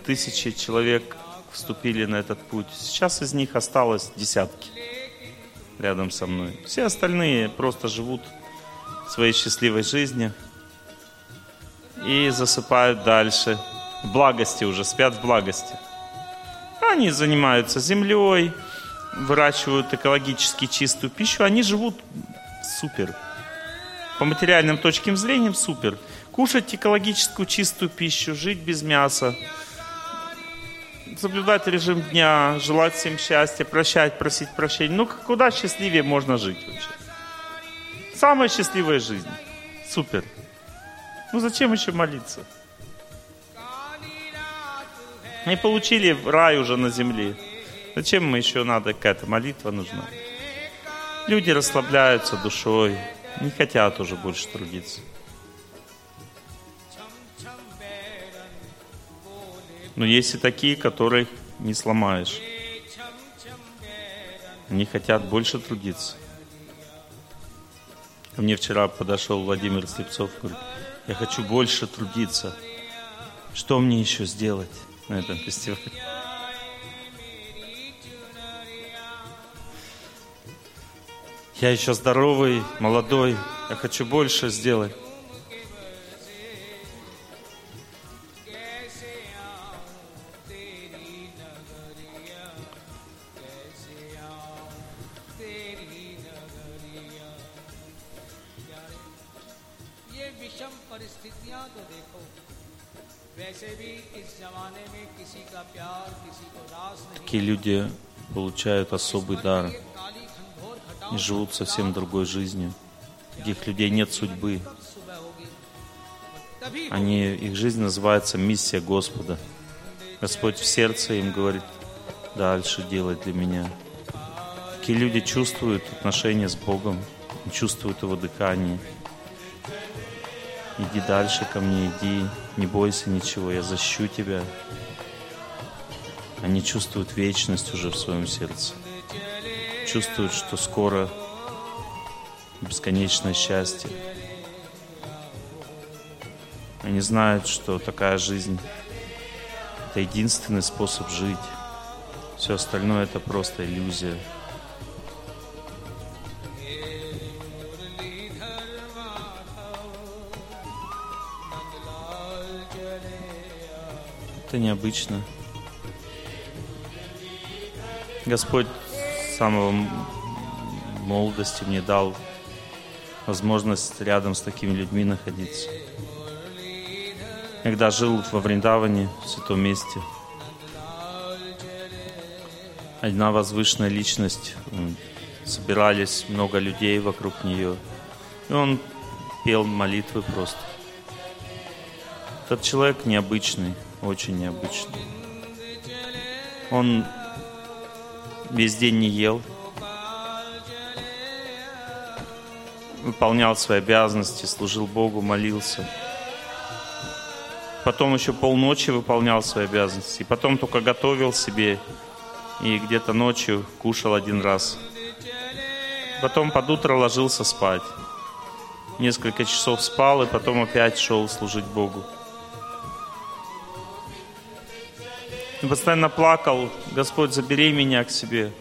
Speaker 1: тысячи человек вступили на этот путь. Сейчас из них осталось десятки рядом со мной. Все остальные просто живут своей счастливой жизни и засыпают дальше. В благости уже, спят в благости. Они занимаются землей, выращивают экологически чистую пищу, они живут супер. По материальным точкам зрения супер. Кушать экологическую чистую пищу, жить без мяса, соблюдать режим дня, желать всем счастья, прощать, просить прощения. Ну, куда счастливее можно жить вообще? Самая счастливая жизнь. Супер. Ну зачем еще молиться? Мы получили рай уже на земле. Зачем мы еще надо, какая-то молитва нужна? Люди расслабляются душой, не хотят уже больше трудиться. Но есть и такие, которых не сломаешь. Они хотят больше трудиться. Ко мне вчера подошел Владимир Слепцов, говорит, я хочу больше трудиться. Что мне еще сделать? на этом фестивале. Я еще здоровый, молодой, я хочу больше сделать.
Speaker 2: विषम परिस्थितियां तो देखो वैसे भी इस जमाने में किसी का प्यार किसी को रास नहीं
Speaker 1: Такие люди получают особый дар
Speaker 2: ये काली घनघोर घटाओं
Speaker 1: и живут совсем другой жизнью. Таких людей нет судьбы.
Speaker 2: सुबह होगी तभी
Speaker 1: Они, их жизнь называется миссия Господа. Господь в сердце им говорит, дальше делай для меня. Такие люди чувствуют отношения с Богом, чувствуют Его дыхание. Иди дальше ко мне, иди, не бойся ничего, я защищу тебя. Они чувствуют вечность уже в своем сердце. Чувствуют, что скоро бесконечное счастье. Они знают, что такая жизнь – это единственный способ жить. Все остальное – это просто иллюзия. Это необычно. Господь с самого молодости мне дал возможность рядом с такими людьми находиться. Когда жил во Вриндаване, в святом месте, одна возвышенная личность, собирались много людей вокруг нее, и он пел молитвы просто. Этот человек необычный, очень необычный. Он весь день не ел, выполнял свои обязанности, служил Богу, молился. Потом еще полночи выполнял свои обязанности. И потом только готовил себе и где-то ночью кушал один раз. Потом под утро ложился спать. Несколько часов спал и потом опять шел служить Богу. И постоянно плакал, Господь, забери меня к себе.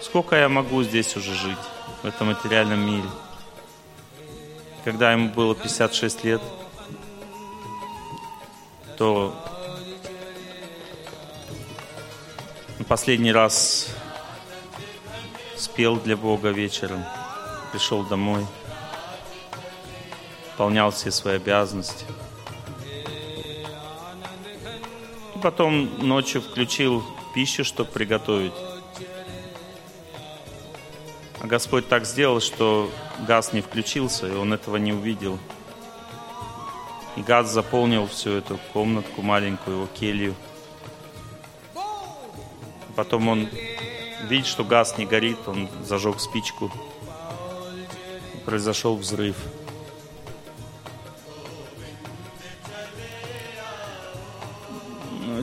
Speaker 1: Сколько я могу здесь уже жить, в этом материальном мире? Когда ему было 56 лет, то последний раз спел для Бога вечером, пришел домой, выполнял все свои обязанности. Потом ночью включил пищу, чтобы приготовить. А Господь так сделал, что газ не включился, и он этого не увидел. И газ заполнил всю эту комнатку маленькую, его келью. Потом он видит, что газ не горит, он зажег спичку. Произошел взрыв.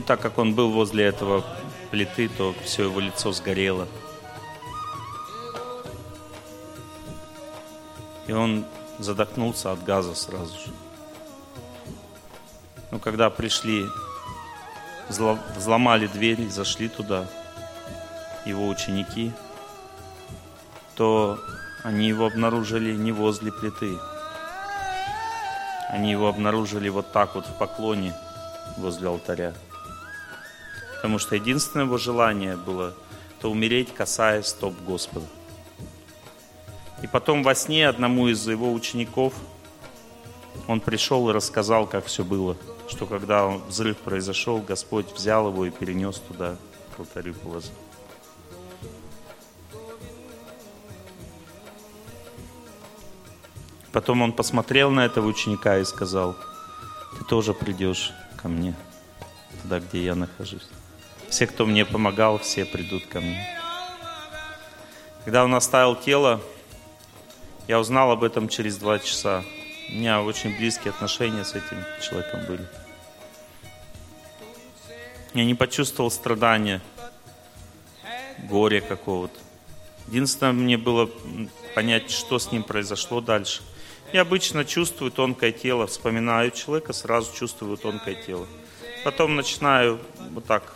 Speaker 1: И так как он был возле этого плиты, то все его лицо сгорело. И он задохнулся от газа сразу же. Но когда пришли, взло- взломали дверь, зашли туда, его ученики, то они его обнаружили не возле плиты. Они его обнаружили вот так вот в поклоне возле алтаря. Потому что единственное его желание было то умереть, касаясь стоп Господа. И потом во сне одному из его учеников он пришел и рассказал, как все было. Что когда взрыв произошел, Господь взял его и перенес туда, к алтарю положил. Потом он посмотрел на этого ученика и сказал, ты тоже придешь ко мне, туда, где я нахожусь. Все, кто мне помогал, все придут ко мне. Когда он оставил тело, я узнал об этом через два часа. У меня очень близкие отношения с этим человеком были. Я не почувствовал страдания, горя какого-то. Единственное, мне было понять, что с ним произошло дальше. Я обычно чувствую тонкое тело, вспоминаю человека, сразу чувствую тонкое тело. Потом начинаю вот так,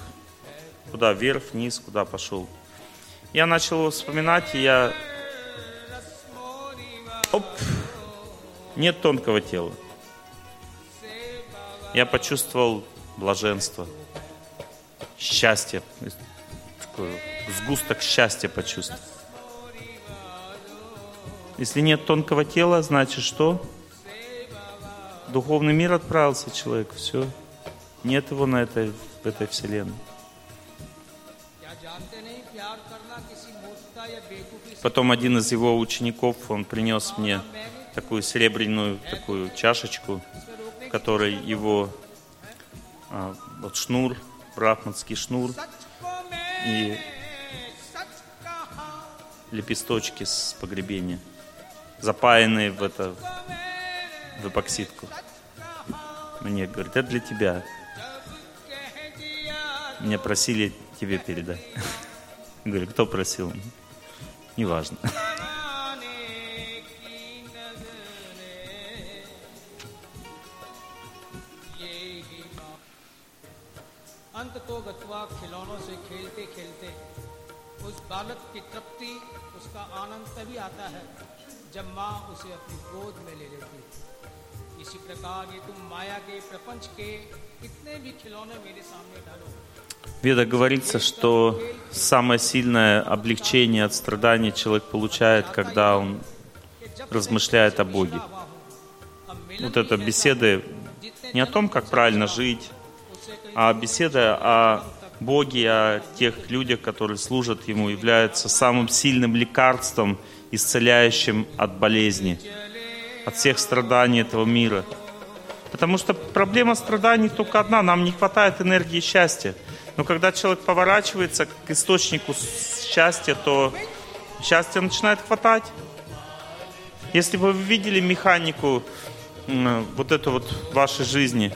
Speaker 1: куда вверх, вниз, куда пошел. Я начал его вспоминать, и я... Оп! Нет тонкого тела. Я почувствовал блаженство, счастье, такой сгусток счастья почувствовал. Если нет тонкого тела, значит что? Духовный мир отправился человек, все. Нет его на этой, в этой вселенной. Потом один из его учеников, он принес мне такую серебряную такую чашечку, в которой его а, вот шнур, брахманский шнур и лепесточки с погребения, запаянные в это в эпоксидку. Мне говорит, это для тебя. Меня просили тебе передать. (laughs) Говорю, кто просил? Неважно. (laughs)
Speaker 2: अंत तो गतवा खिलौनों से खेलते खेलते उस बालक की तृप्ति उसका आनंद तभी आता है जब माँ उसे अपनी गोद में ले लेती है इसी प्रकार ये तुम माया के प्रपंच के कितने भी खिलौने मेरे सामने डालो
Speaker 1: В Ведах говорится, что самое сильное облегчение от страданий человек получает, когда он размышляет о Боге. Вот это беседы не о том, как правильно жить, а беседа о Боге, о тех людях, которые служат Ему, является самым сильным лекарством, исцеляющим от болезни, от всех страданий этого мира. Потому что проблема страданий только одна, нам не хватает энергии счастья. Но когда человек поворачивается к источнику счастья, то счастье начинает хватать. Если бы вы видели механику вот эту вот вашей жизни,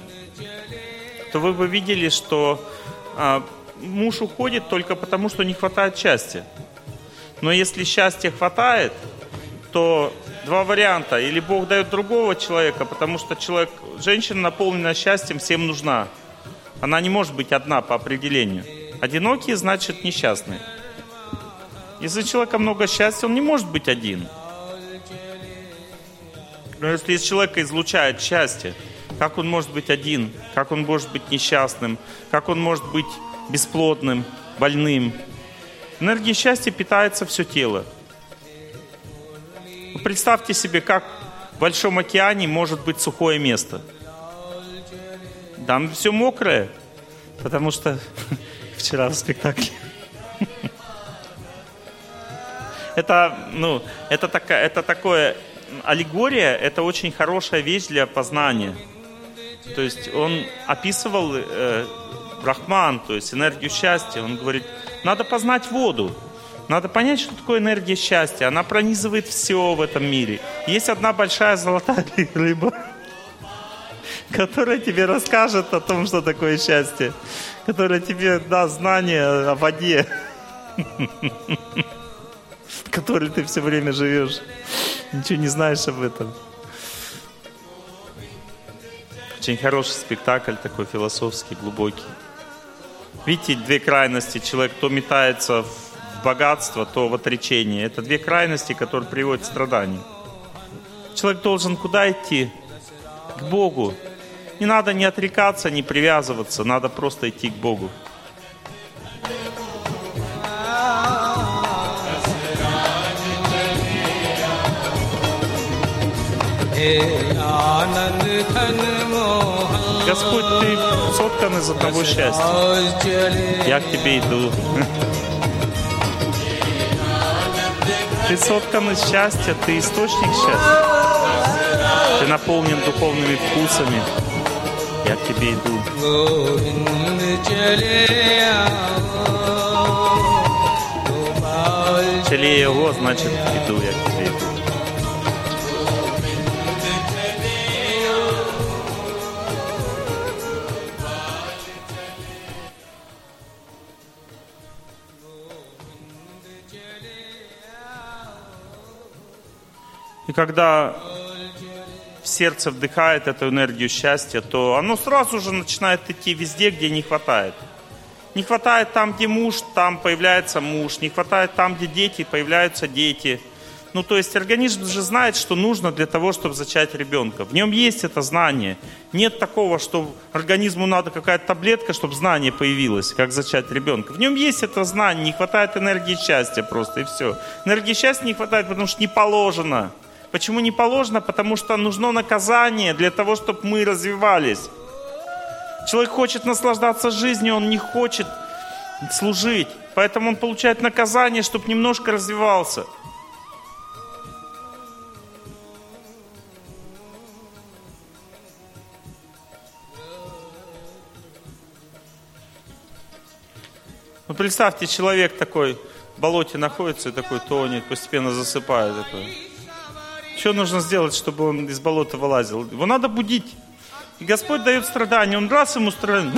Speaker 1: то вы бы видели, что а, муж уходит только потому, что не хватает счастья. Но если счастья хватает, то два варианта. Или Бог дает другого человека, потому что человек, женщина, наполненная счастьем, всем нужна. Она не может быть одна по определению. Одинокий значит несчастный. Если у человека много счастья, он не может быть один. Но если из человека излучает счастье, как он может быть один? Как он может быть несчастным? Как он может быть бесплодным, больным? Энергией счастья питается все тело. Представьте себе, как в большом океане может быть сухое место – там все мокрое, потому что (laughs) вчера в спектакле. (laughs) Это, ну, это, такая, это такое, аллегория, это очень хорошая вещь для познания. То есть он описывал э, Брахман, то есть энергию счастья. Он говорит, надо познать воду. Надо понять, что такое энергия счастья. Она пронизывает все в этом мире. Есть одна большая золотая (laughs) рыба (laughs) которая тебе расскажет о том, что такое счастье, которая тебе даст знания о воде, (laughs) в которой ты все время живешь. Ничего не знаешь об этом. Очень хороший спектакль, такой философский, глубокий. Видите, две крайности. Человек то метается в богатство, то в отречение. Это две крайности, которые приводят к страданию. Человек должен куда идти? К Богу. Не надо не отрекаться, не привязываться, надо просто идти к Богу. Господь, Ты соткан из одного счастья. Я к Тебе иду. Ты соткан из счастья, Ты источник счастья. Ты наполнен духовными вкусами. Я к тебе иду. Чали его, значит, иду я к тебе иду. И когда сердце вдыхает эту энергию счастья, то оно сразу же начинает идти везде, где не хватает. Не хватает там, где муж, там появляется муж. Не хватает там, где дети, появляются дети. Ну, то есть организм же знает, что нужно для того, чтобы зачать ребенка. В нем есть это знание. Нет такого, что организму надо какая-то таблетка, чтобы знание появилось, как зачать ребенка. В нем есть это знание, не хватает энергии счастья просто, и все. Энергии счастья не хватает, потому что не положено. Почему не положено? Потому что нужно наказание для того, чтобы мы развивались. Человек хочет наслаждаться жизнью, он не хочет служить. Поэтому он получает наказание, чтобы немножко развивался. Ну, представьте, человек такой в болоте находится и такой тонет, постепенно засыпает. Такой. Что нужно сделать, чтобы он из болота вылазил? Его надо будить. И Господь дает страдания. Он раз ему страдает.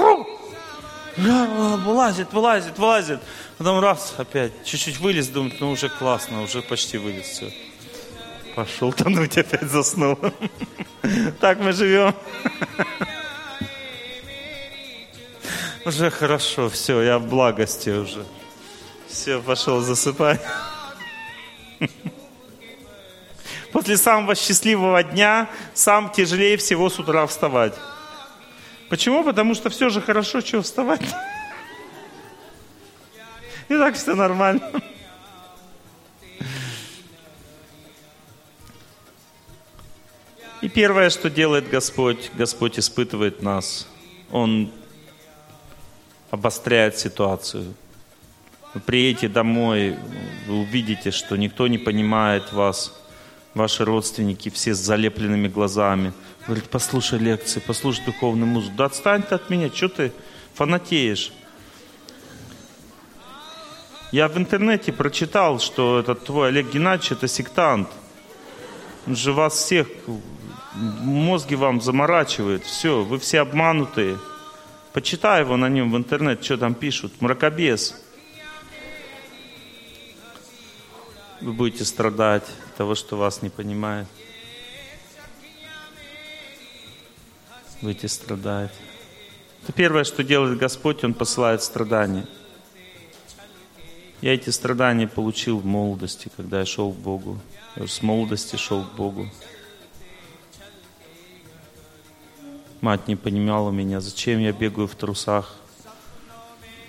Speaker 1: Вылазит, вылазит, вылазит. Потом раз опять. Чуть-чуть вылез, думает, ну уже классно, уже почти вылез. Все. Пошел тонуть, опять заснул. (laughs) Так мы живем. (laughs) Уже хорошо, все, я в благости уже. Все, пошел засыпать. (laughs) После самого счастливого дня сам тяжелее всего с утра вставать. Почему? Потому что все же хорошо, чего вставать. И так все нормально. И первое, что делает Господь, Господь испытывает нас. Он обостряет ситуацию. Вы приедете домой, вы увидите, что никто не понимает вас, ваши родственники все с залепленными глазами. Говорит, послушай лекции, послушай духовную музыку. Да отстань ты от меня, что ты фанатеешь? Я в интернете прочитал, что этот твой Олег Геннадьевич это сектант. Он же вас всех, мозги вам заморачивает. Все, вы все обманутые. Почитай его на нем в интернет, что там пишут. Мракобес. Вы будете страдать того, что вас не понимает. Будете страдать. Это первое, что делает Господь, Он посылает страдания. Я эти страдания получил в молодости, когда я шел к Богу. Я с молодости шел к Богу. Мать не понимала меня, зачем я бегаю в трусах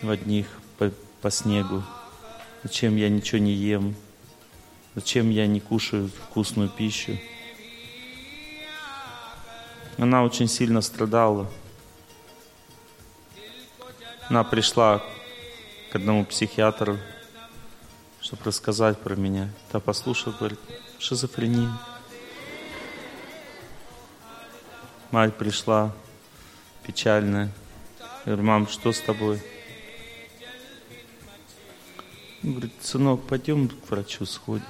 Speaker 1: в одних по, по снегу, зачем я ничего не ем, зачем я не кушаю вкусную пищу. Она очень сильно страдала. Она пришла к одному психиатру, чтобы рассказать про меня. Та послушала, говорит, шизофрения. Мать пришла печальная. Я говорю, мам, что с тобой? Говорит, сынок, пойдем к врачу сходим.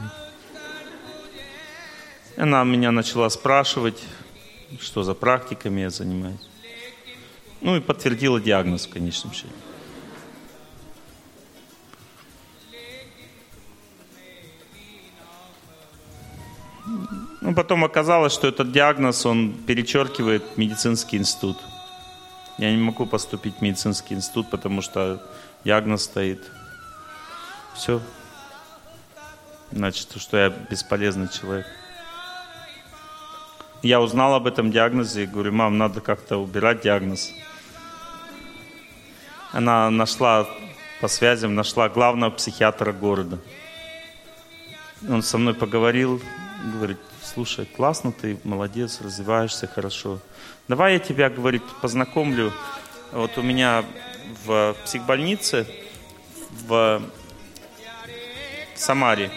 Speaker 1: Она меня начала спрашивать, что за практиками я занимаюсь. Ну и подтвердила диагноз в конечном счете. Ну, потом оказалось, что этот диагноз, он перечеркивает медицинский институт. Я не могу поступить в медицинский институт, потому что диагноз стоит. Все. Значит, что я бесполезный человек. Я узнал об этом диагнозе и говорю, мам, надо как-то убирать диагноз. Она нашла по связям, нашла главного психиатра города. Он со мной поговорил, говорит, слушай, классно ты, молодец, развиваешься хорошо. Давай я тебя, говорит, познакомлю. Вот у меня в психбольнице в Самаре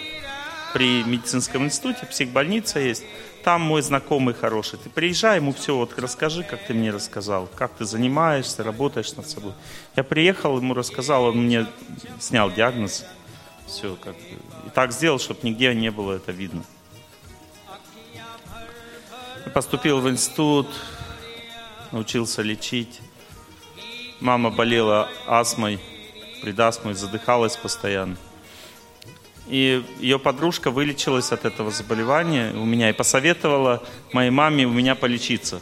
Speaker 1: при медицинском институте психбольница есть. Там мой знакомый хороший. Ты приезжай, ему все, вот расскажи, как ты мне рассказал, как ты занимаешься, работаешь над собой. Я приехал, ему рассказал, он мне снял диагноз. Все, как и так сделал, чтобы нигде не было это видно поступил в институт, научился лечить. Мама болела астмой, предастмой, задыхалась постоянно. И ее подружка вылечилась от этого заболевания у меня и посоветовала моей маме у меня полечиться.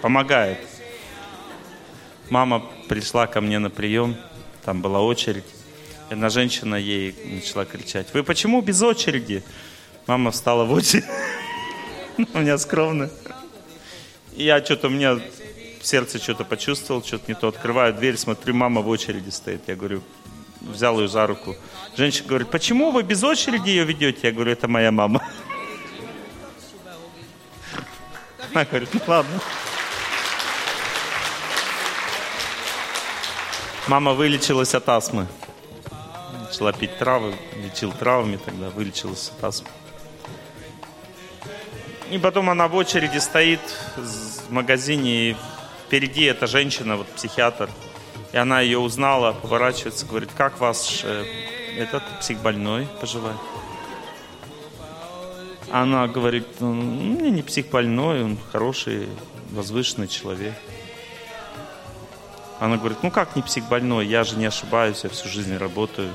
Speaker 1: Помогает. Мама пришла ко мне на прием, там была очередь. Одна женщина ей начала кричать, вы почему без очереди? Мама встала в очередь. (laughs) У меня скромно. Я что-то, у меня сердце что-то почувствовал, что-то не то. Открываю дверь, смотрю, мама в очереди стоит. Я говорю, взял ее за руку. Женщина говорит, почему вы без очереди ее ведете? Я говорю, это моя мама. Она говорит, ну ладно. Мама вылечилась от астмы. Начала пить травы, лечил травами тогда, вылечилась от астмы. И потом она в очереди стоит в магазине, и впереди эта женщина, вот психиатр. И она ее узнала, поворачивается, говорит, как ваш э, этот психбольной поживает? Она говорит, ну, не психбольной, он хороший, возвышенный человек. Она говорит, ну как не психбольной, я же не ошибаюсь, я всю жизнь работаю.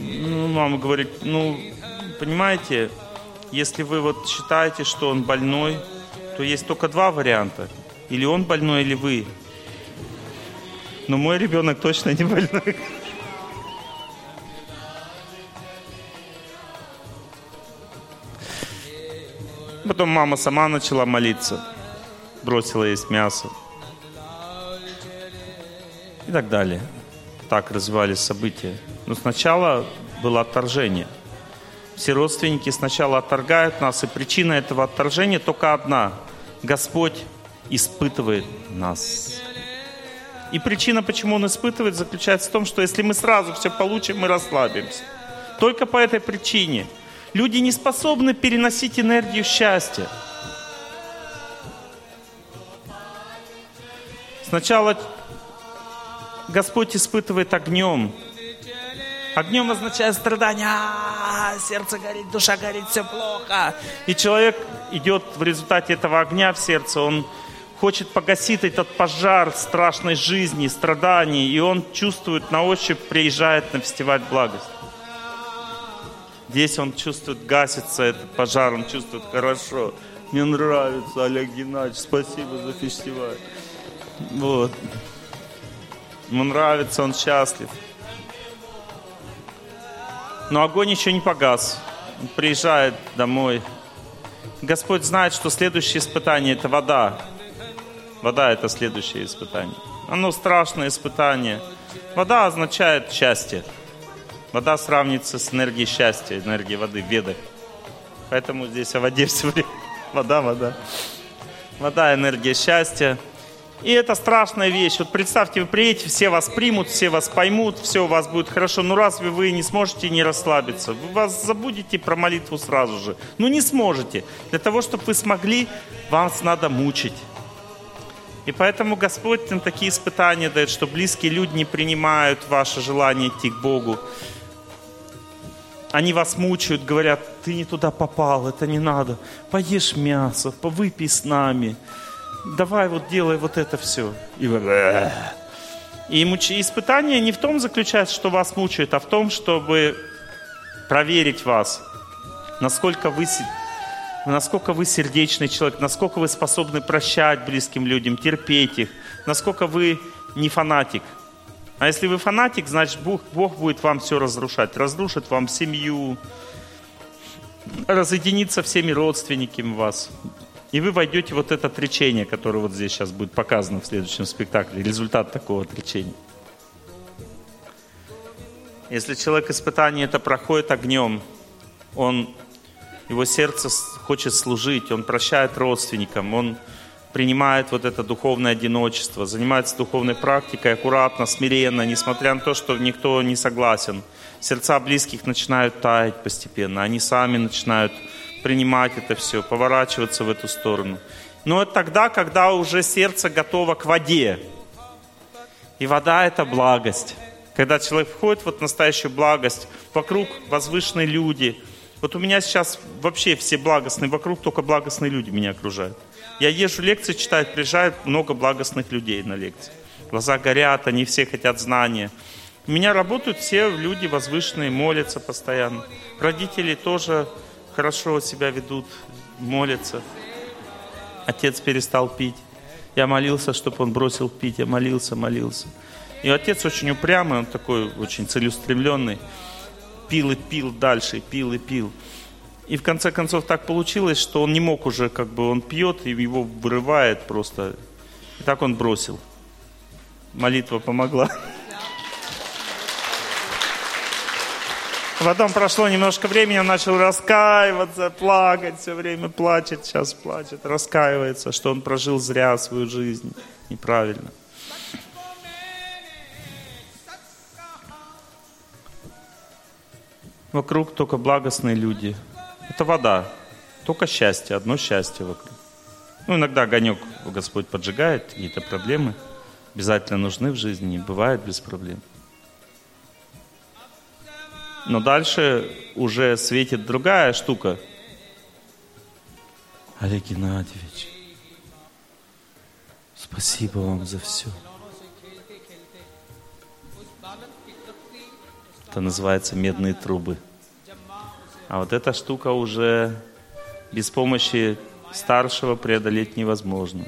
Speaker 1: Ну, мама говорит, ну, понимаете, если вы вот считаете, что он больной, то есть только два варианта. Или он больной, или вы. Но мой ребенок точно не больной. Потом мама сама начала молиться, бросила есть мясо и так далее. Так развивались события. Но сначала было отторжение. Все родственники сначала отторгают нас, и причина этого отторжения только одна. Господь испытывает нас. И причина, почему Он испытывает, заключается в том, что если мы сразу все получим, мы расслабимся. Только по этой причине. Люди не способны переносить энергию счастья. Сначала Господь испытывает огнем. Огнем означает страдание. А, сердце горит, душа горит, все плохо. И человек идет в результате этого огня в сердце, он хочет погасить этот пожар страшной жизни, страданий, и он чувствует на ощупь, приезжает на фестиваль благости. Здесь он чувствует, гасится этот пожар, он чувствует хорошо. Мне нравится, Олег Геннадьевич, спасибо за фестиваль. Вот. Ему нравится, он счастлив. Но огонь еще не погас. Он приезжает домой. Господь знает, что следующее испытание – это вода. Вода – это следующее испытание. Оно страшное испытание. Вода означает счастье. Вода сравнится с энергией счастья, энергией воды в ведах. Поэтому здесь о воде (laughs) все время. Вода, вода. Вода – энергия счастья. И это страшная вещь. Вот представьте, вы приедете, все вас примут, все вас поймут, все у вас будет хорошо. Но разве вы не сможете не расслабиться? Вы вас забудете про молитву сразу же. Ну не сможете. Для того, чтобы вы смогли, вас надо мучить. И поэтому Господь нам такие испытания дает, что близкие люди не принимают ваше желание идти к Богу. Они вас мучают, говорят, ты не туда попал, это не надо. Поешь мясо, повыпей с нами давай вот делай вот это все. И вы... И испытание не в том заключается, что вас мучают, а в том, чтобы проверить вас, насколько вы, насколько вы сердечный человек, насколько вы способны прощать близким людям, терпеть их, насколько вы не фанатик. А если вы фанатик, значит Бог, Бог будет вам все разрушать. Разрушит вам семью, разъединится всеми родственниками вас. И вы войдете вот это отречение, которое вот здесь сейчас будет показано в следующем спектакле, результат такого отречения. Если человек испытание это проходит огнем, он, его сердце хочет служить, он прощает родственникам, он принимает вот это духовное одиночество, занимается духовной практикой аккуратно, смиренно, несмотря на то, что никто не согласен. Сердца близких начинают таять постепенно, они сами начинают принимать это все, поворачиваться в эту сторону. Но это тогда, когда уже сердце готово к воде. И вода – это благость. Когда человек входит в вот настоящую благость, вокруг возвышенные люди. Вот у меня сейчас вообще все благостные, вокруг только благостные люди меня окружают. Я езжу лекции читать, приезжает много благостных людей на лекции. Глаза горят, они все хотят знания. У меня работают все люди возвышенные, молятся постоянно. Родители тоже хорошо себя ведут, молятся. Отец перестал пить. Я молился, чтобы он бросил пить. Я молился, молился. И отец очень упрямый, он такой очень целеустремленный. Пил и пил дальше, пил и пил. И в конце концов так получилось, что он не мог уже, как бы он пьет, и его вырывает просто. И так он бросил. Молитва помогла. Потом прошло немножко времени, он начал раскаиваться, плакать, все время плачет, сейчас плачет, раскаивается, что он прожил зря свою жизнь, неправильно. Вокруг только благостные люди. Это вода, только счастье, одно счастье вокруг. Ну, иногда огонек Господь поджигает, какие-то проблемы обязательно нужны в жизни, не бывает без проблем. Но дальше уже светит другая штука. Олег Геннадьевич, спасибо вам за все. Это называется медные трубы. А вот эта штука уже без помощи старшего преодолеть невозможно.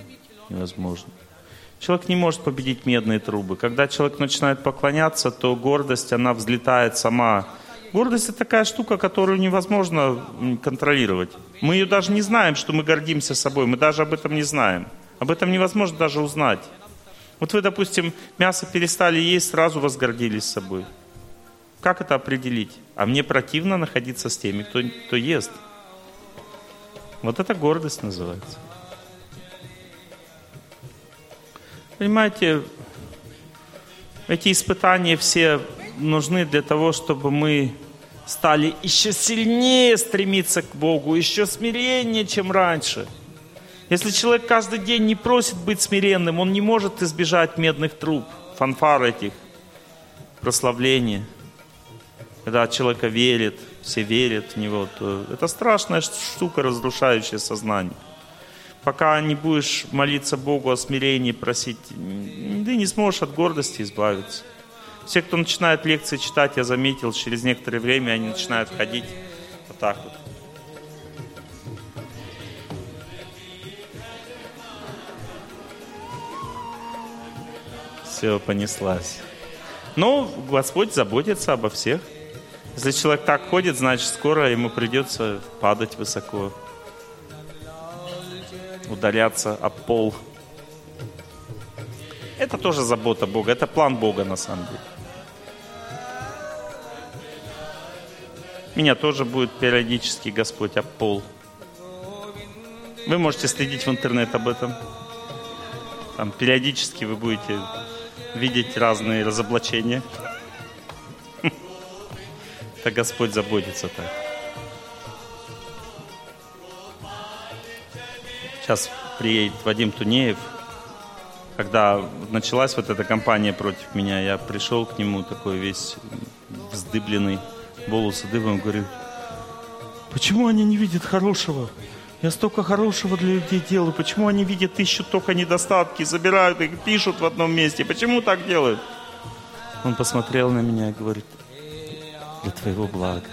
Speaker 1: Невозможно. Человек не может победить медные трубы. Когда человек начинает поклоняться, то гордость, она взлетает сама Гордость – это такая штука, которую невозможно контролировать. Мы ее даже не знаем, что мы гордимся собой. Мы даже об этом не знаем. Об этом невозможно даже узнать. Вот вы, допустим, мясо перестали есть, сразу возгордились собой. Как это определить? А мне противно находиться с теми, кто, кто ест. Вот это гордость называется. Понимаете, эти испытания все нужны для того, чтобы мы стали еще сильнее стремиться к Богу, еще смиреннее, чем раньше. Если человек каждый день не просит быть смиренным, он не может избежать медных труб, фанфар этих, прославления. Когда человека верит, все верят в него, то это страшная штука, разрушающая сознание. Пока не будешь молиться Богу о смирении, просить, ты не сможешь от гордости избавиться. Все, кто начинает лекции читать, я заметил, через некоторое время они начинают ходить вот так вот. Все, понеслась. Но ну, Господь заботится обо всех. Если человек так ходит, значит, скоро ему придется падать высоко, ударяться об пол. Это тоже забота Бога, это план Бога на самом деле. Меня тоже будет периодически Господь об пол. Вы можете следить в интернет об этом. Там периодически вы будете видеть разные разоблачения. Это Господь заботится так. Сейчас приедет Вадим Тунеев. Когда началась вот эта кампания против меня, я пришел к нему такой весь вздыбленный волосы дыбом, говорю, почему они не видят хорошего? Я столько хорошего для людей делаю. Почему они видят, ищут только недостатки, забирают их, пишут в одном месте? Почему так делают? Он посмотрел на меня и говорит, для твоего блага.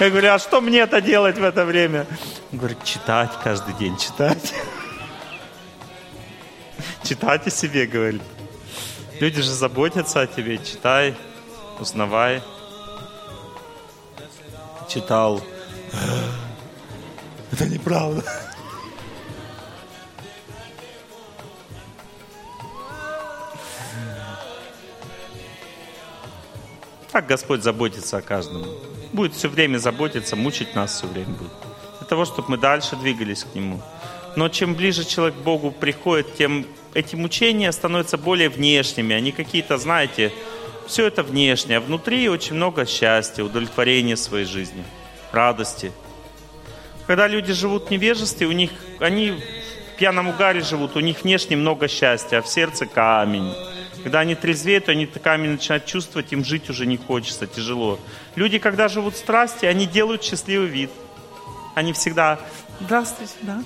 Speaker 1: Я говорю, а что мне это делать в это время? Он говорит, читать каждый день, читать. Читать о себе, говорит. Люди же заботятся о тебе. Читай, узнавай. Читал. Это неправда. Так Господь заботится о каждом. Будет все время заботиться, мучить нас все время будет. Для того, чтобы мы дальше двигались к Нему. Но чем ближе человек к Богу приходит, тем эти мучения становятся более внешними. Они какие-то, знаете, все это внешнее. А внутри очень много счастья, удовлетворения своей жизни, радости. Когда люди живут в невежестве, у них, они в пьяном угаре живут, у них внешне много счастья, а в сердце камень. Когда они трезвеют, они камень начинают чувствовать, им жить уже не хочется, тяжело. Люди, когда живут в страсти, они делают счастливый вид. Они всегда «Здравствуйте, да?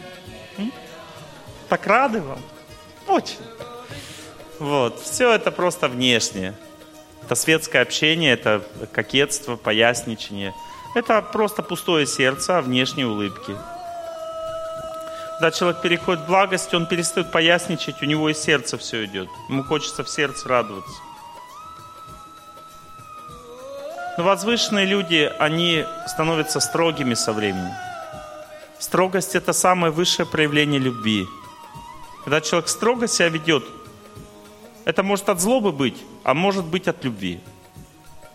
Speaker 1: М? Так рады вам? Очень. Вот. Все это просто внешнее. Это светское общение, это кокетство, поясничание. Это просто пустое сердце, а внешние улыбки. Когда человек переходит в благость, он перестает поясничать, у него из сердца все идет. Ему хочется в сердце радоваться. Но возвышенные люди, они становятся строгими со временем. Строгость – это самое высшее проявление любви. Когда человек строго себя ведет, это может от злобы быть, а может быть от любви.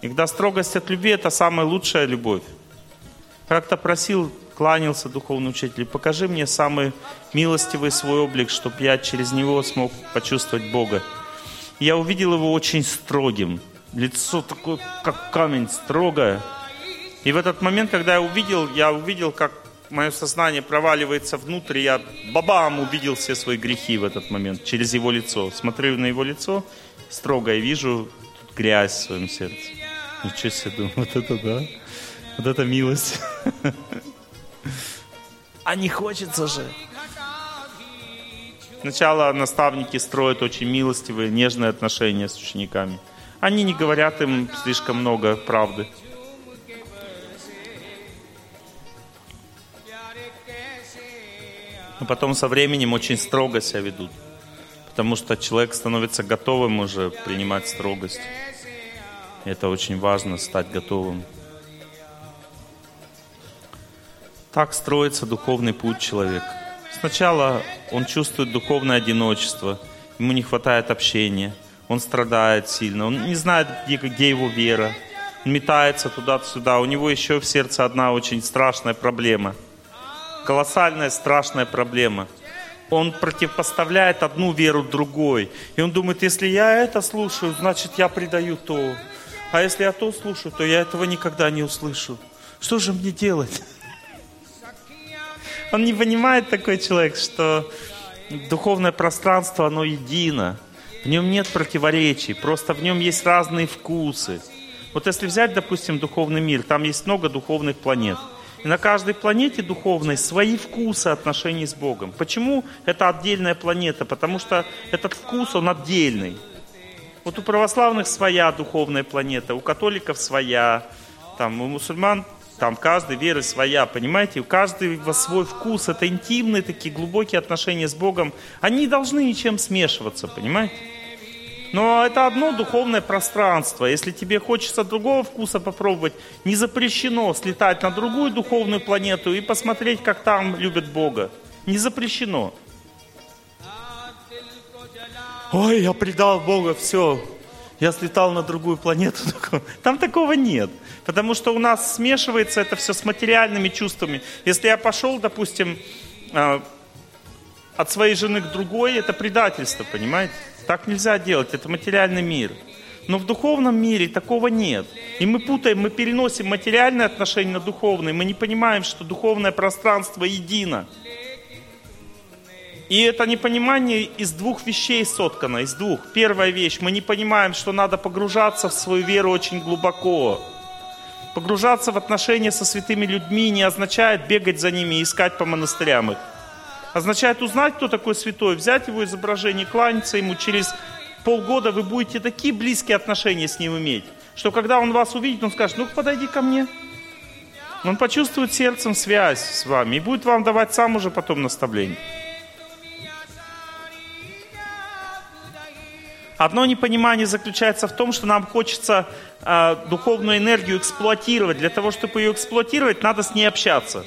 Speaker 1: И когда строгость от любви – это самая лучшая любовь. Как-то просил, кланялся духовный учитель, покажи мне самый милостивый свой облик, чтобы я через него смог почувствовать Бога. Я увидел его очень строгим – лицо такое, как камень, строгое. И в этот момент, когда я увидел, я увидел, как мое сознание проваливается внутрь, я бабам увидел все свои грехи в этот момент через его лицо. Смотрю на его лицо строго и вижу тут грязь в своем сердце. Ничего себе, думаю, вот это да, вот это милость. (laughs) А не хочется же. Сначала наставники строят очень милостивые, нежные отношения с учениками – они не говорят им слишком много правды. Но потом со временем очень строго себя ведут. Потому что человек становится готовым уже принимать строгость. Это очень важно, стать готовым. Так строится духовный путь человека. Сначала он чувствует духовное одиночество, ему не хватает общения – он страдает сильно, он не знает, где, где его вера, он метается туда-сюда. У него еще в сердце одна очень страшная проблема. Колоссальная, страшная проблема. Он противопоставляет одну веру другой. И он думает, если я это слушаю, значит я предаю то. А если я то слушаю, то я этого никогда не услышу. Что же мне делать? Он не понимает такой человек, что духовное пространство, оно едино. В нем нет противоречий, просто в нем есть разные вкусы. Вот если взять, допустим, духовный мир, там есть много духовных планет. И на каждой планете духовной свои вкусы отношений с Богом. Почему это отдельная планета? Потому что этот вкус, он отдельный. Вот у православных своя духовная планета, у католиков своя, там, у мусульман там каждой веры своя, понимаете? У каждого свой вкус, это интимные такие глубокие отношения с Богом. Они должны ничем смешиваться, понимаете? Но это одно духовное пространство. Если тебе хочется другого вкуса попробовать, не запрещено слетать на другую духовную планету и посмотреть, как там любят Бога. Не запрещено. Ой, я предал Бога, все. Я слетал на другую планету. (laughs) Там такого нет. Потому что у нас смешивается это все с материальными чувствами. Если я пошел, допустим, а, от своей жены к другой, это предательство, понимаете? Так нельзя делать, это материальный мир. Но в духовном мире такого нет. И мы путаем, мы переносим материальные отношения на духовные. Мы не понимаем, что духовное пространство едино. И это непонимание из двух вещей соткано, из двух. Первая вещь, мы не понимаем, что надо погружаться в свою веру очень глубоко. Погружаться в отношения со святыми людьми не означает бегать за ними и искать по монастырям их означает узнать, кто такой святой, взять его изображение, кланяться ему. Через полгода вы будете такие близкие отношения с ним иметь, что когда он вас увидит, он скажет, ну подойди ко мне. Он почувствует сердцем связь с вами и будет вам давать сам уже потом наставление. Одно непонимание заключается в том, что нам хочется э, духовную энергию эксплуатировать. Для того, чтобы ее эксплуатировать, надо с ней общаться.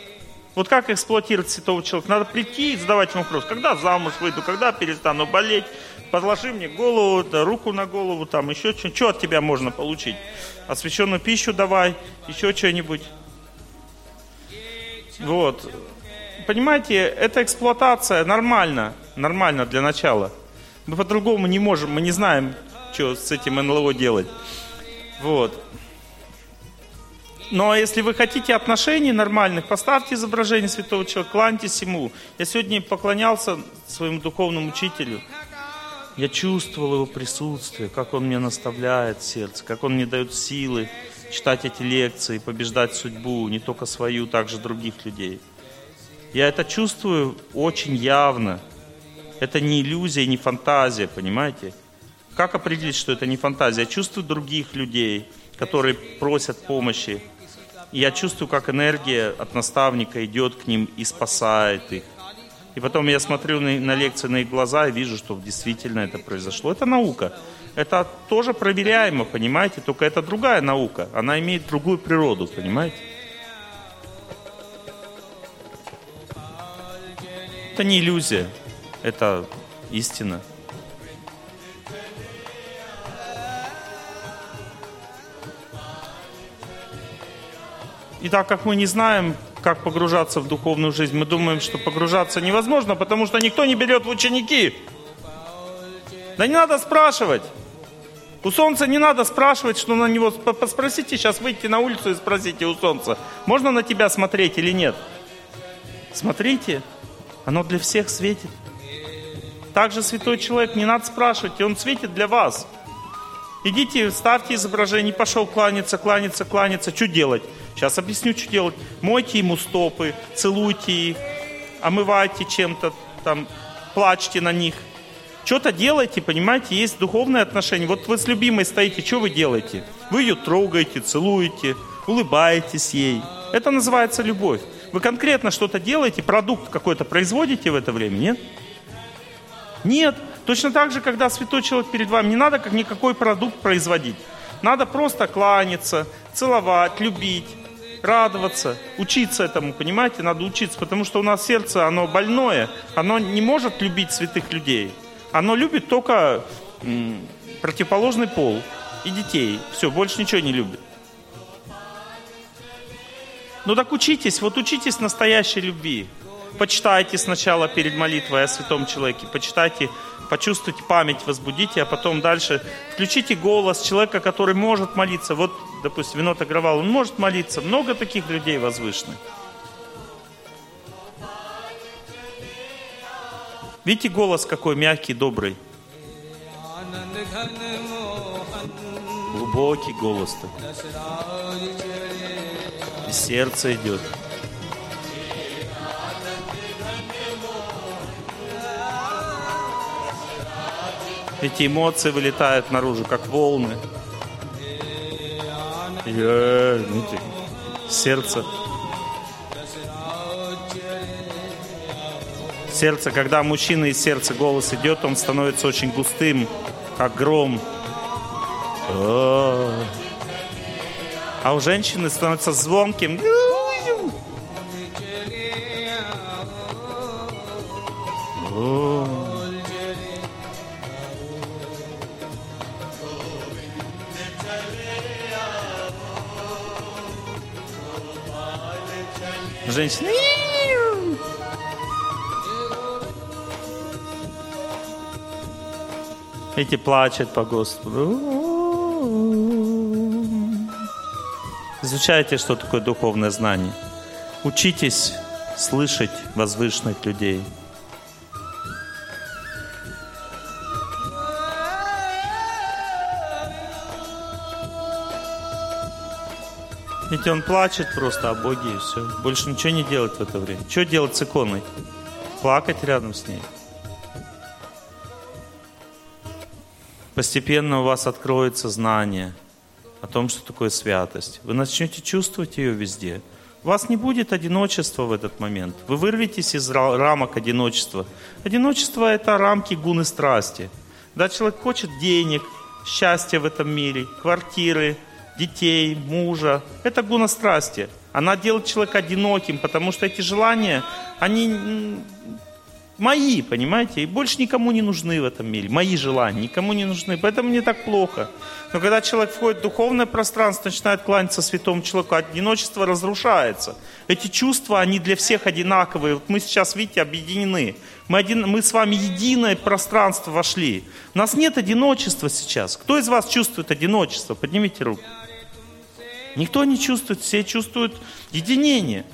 Speaker 1: Вот как эксплуатировать святого человека? Надо прийти и задавать ему вопрос. Когда замуж выйду, когда перестану болеть? Подложи мне голову, да, руку на голову, там еще что-нибудь. Что от тебя можно получить? Освященную пищу давай, еще что-нибудь. Вот. Понимаете, эта эксплуатация нормально, нормально для начала. Мы по-другому не можем, мы не знаем, что с этим НЛО делать. Вот. Но если вы хотите отношений нормальных, поставьте изображение святого человека, кланьтесь ему. Я сегодня поклонялся своему духовному учителю. Я чувствовал его присутствие, как он мне наставляет сердце, как он мне дает силы читать эти лекции, побеждать судьбу, не только свою, также других людей. Я это чувствую очень явно. Это не иллюзия, не фантазия, понимаете? Как определить, что это не фантазия? Я чувствую других людей, которые просят помощи. И я чувствую, как энергия от наставника идет к ним и спасает их. И потом я смотрю на, на лекции на их глаза и вижу, что действительно это произошло. Это наука. Это тоже проверяемо, понимаете? Только это другая наука. Она имеет другую природу, понимаете? Это не иллюзия, это истина. И так как мы не знаем, как погружаться в духовную жизнь, мы думаем, что погружаться невозможно, потому что никто не берет в ученики. Да не надо спрашивать. У солнца не надо спрашивать, что на него... Спросите сейчас, выйти на улицу и спросите у солнца, можно на тебя смотреть или нет? Смотрите, оно для всех светит. Также святой человек, не надо спрашивать, он светит для вас. Идите, ставьте изображение, пошел кланяться, кланяться, кланяться. Что делать? Сейчас объясню, что делать. Мойте ему стопы, целуйте их, омывайте чем-то, там, плачьте на них. Что-то делайте, понимаете, есть духовные отношения. Вот вы с любимой стоите, что вы делаете? Вы ее трогаете, целуете, улыбаетесь ей. Это называется любовь. Вы конкретно что-то делаете, продукт какой-то производите в это время, нет? Нет. Точно так же, когда святой человек перед вами, не надо как никакой продукт производить. Надо просто кланяться, целовать, любить, радоваться, учиться этому, понимаете? Надо учиться, потому что у нас сердце, оно больное, оно не может любить святых людей. Оно любит только м, противоположный пол и детей. Все, больше ничего не любит. Ну так учитесь, вот учитесь настоящей любви. Почитайте сначала перед молитвой о святом человеке, почитайте, почувствуйте память, возбудите, а потом дальше включите голос человека, который может молиться. Вот, допустим, Винот Агравал, он может молиться. Много таких людей возвышенных. Видите голос какой мягкий, добрый? Глубокий голос-то сердце идет. Эти эмоции вылетают наружу, как волны. Я, сердце. Сердце, когда мужчина из сердца голос идет, он становится очень густым, как гром. О-о-о а у женщины становится звонким. Женщина. Эти плачут по Господу. Изучайте, что такое духовное знание. Учитесь слышать возвышенных людей. Ведь он плачет просто о Боге и все. Больше ничего не делает в это время. Что делать с иконой? Плакать рядом с ней. Постепенно у вас откроется знание – о том, что такое святость. Вы начнете чувствовать ее везде. У вас не будет одиночества в этот момент. Вы вырветесь из рамок одиночества. Одиночество – это рамки гуны страсти. Да, человек хочет денег, счастья в этом мире, квартиры, детей, мужа. Это гуна страсти. Она делает человека одиноким, потому что эти желания, они мои, понимаете, и больше никому не нужны в этом мире. Мои желания никому не нужны, поэтому мне так плохо. Но когда человек входит в духовное пространство, начинает кланяться святому человеку, одиночество разрушается. Эти чувства, они для всех одинаковые. Вот мы сейчас, видите, объединены. Мы, один, мы с вами единое пространство вошли. У нас нет одиночества сейчас. Кто из вас чувствует одиночество? Поднимите руку. Никто не чувствует, все чувствуют единение.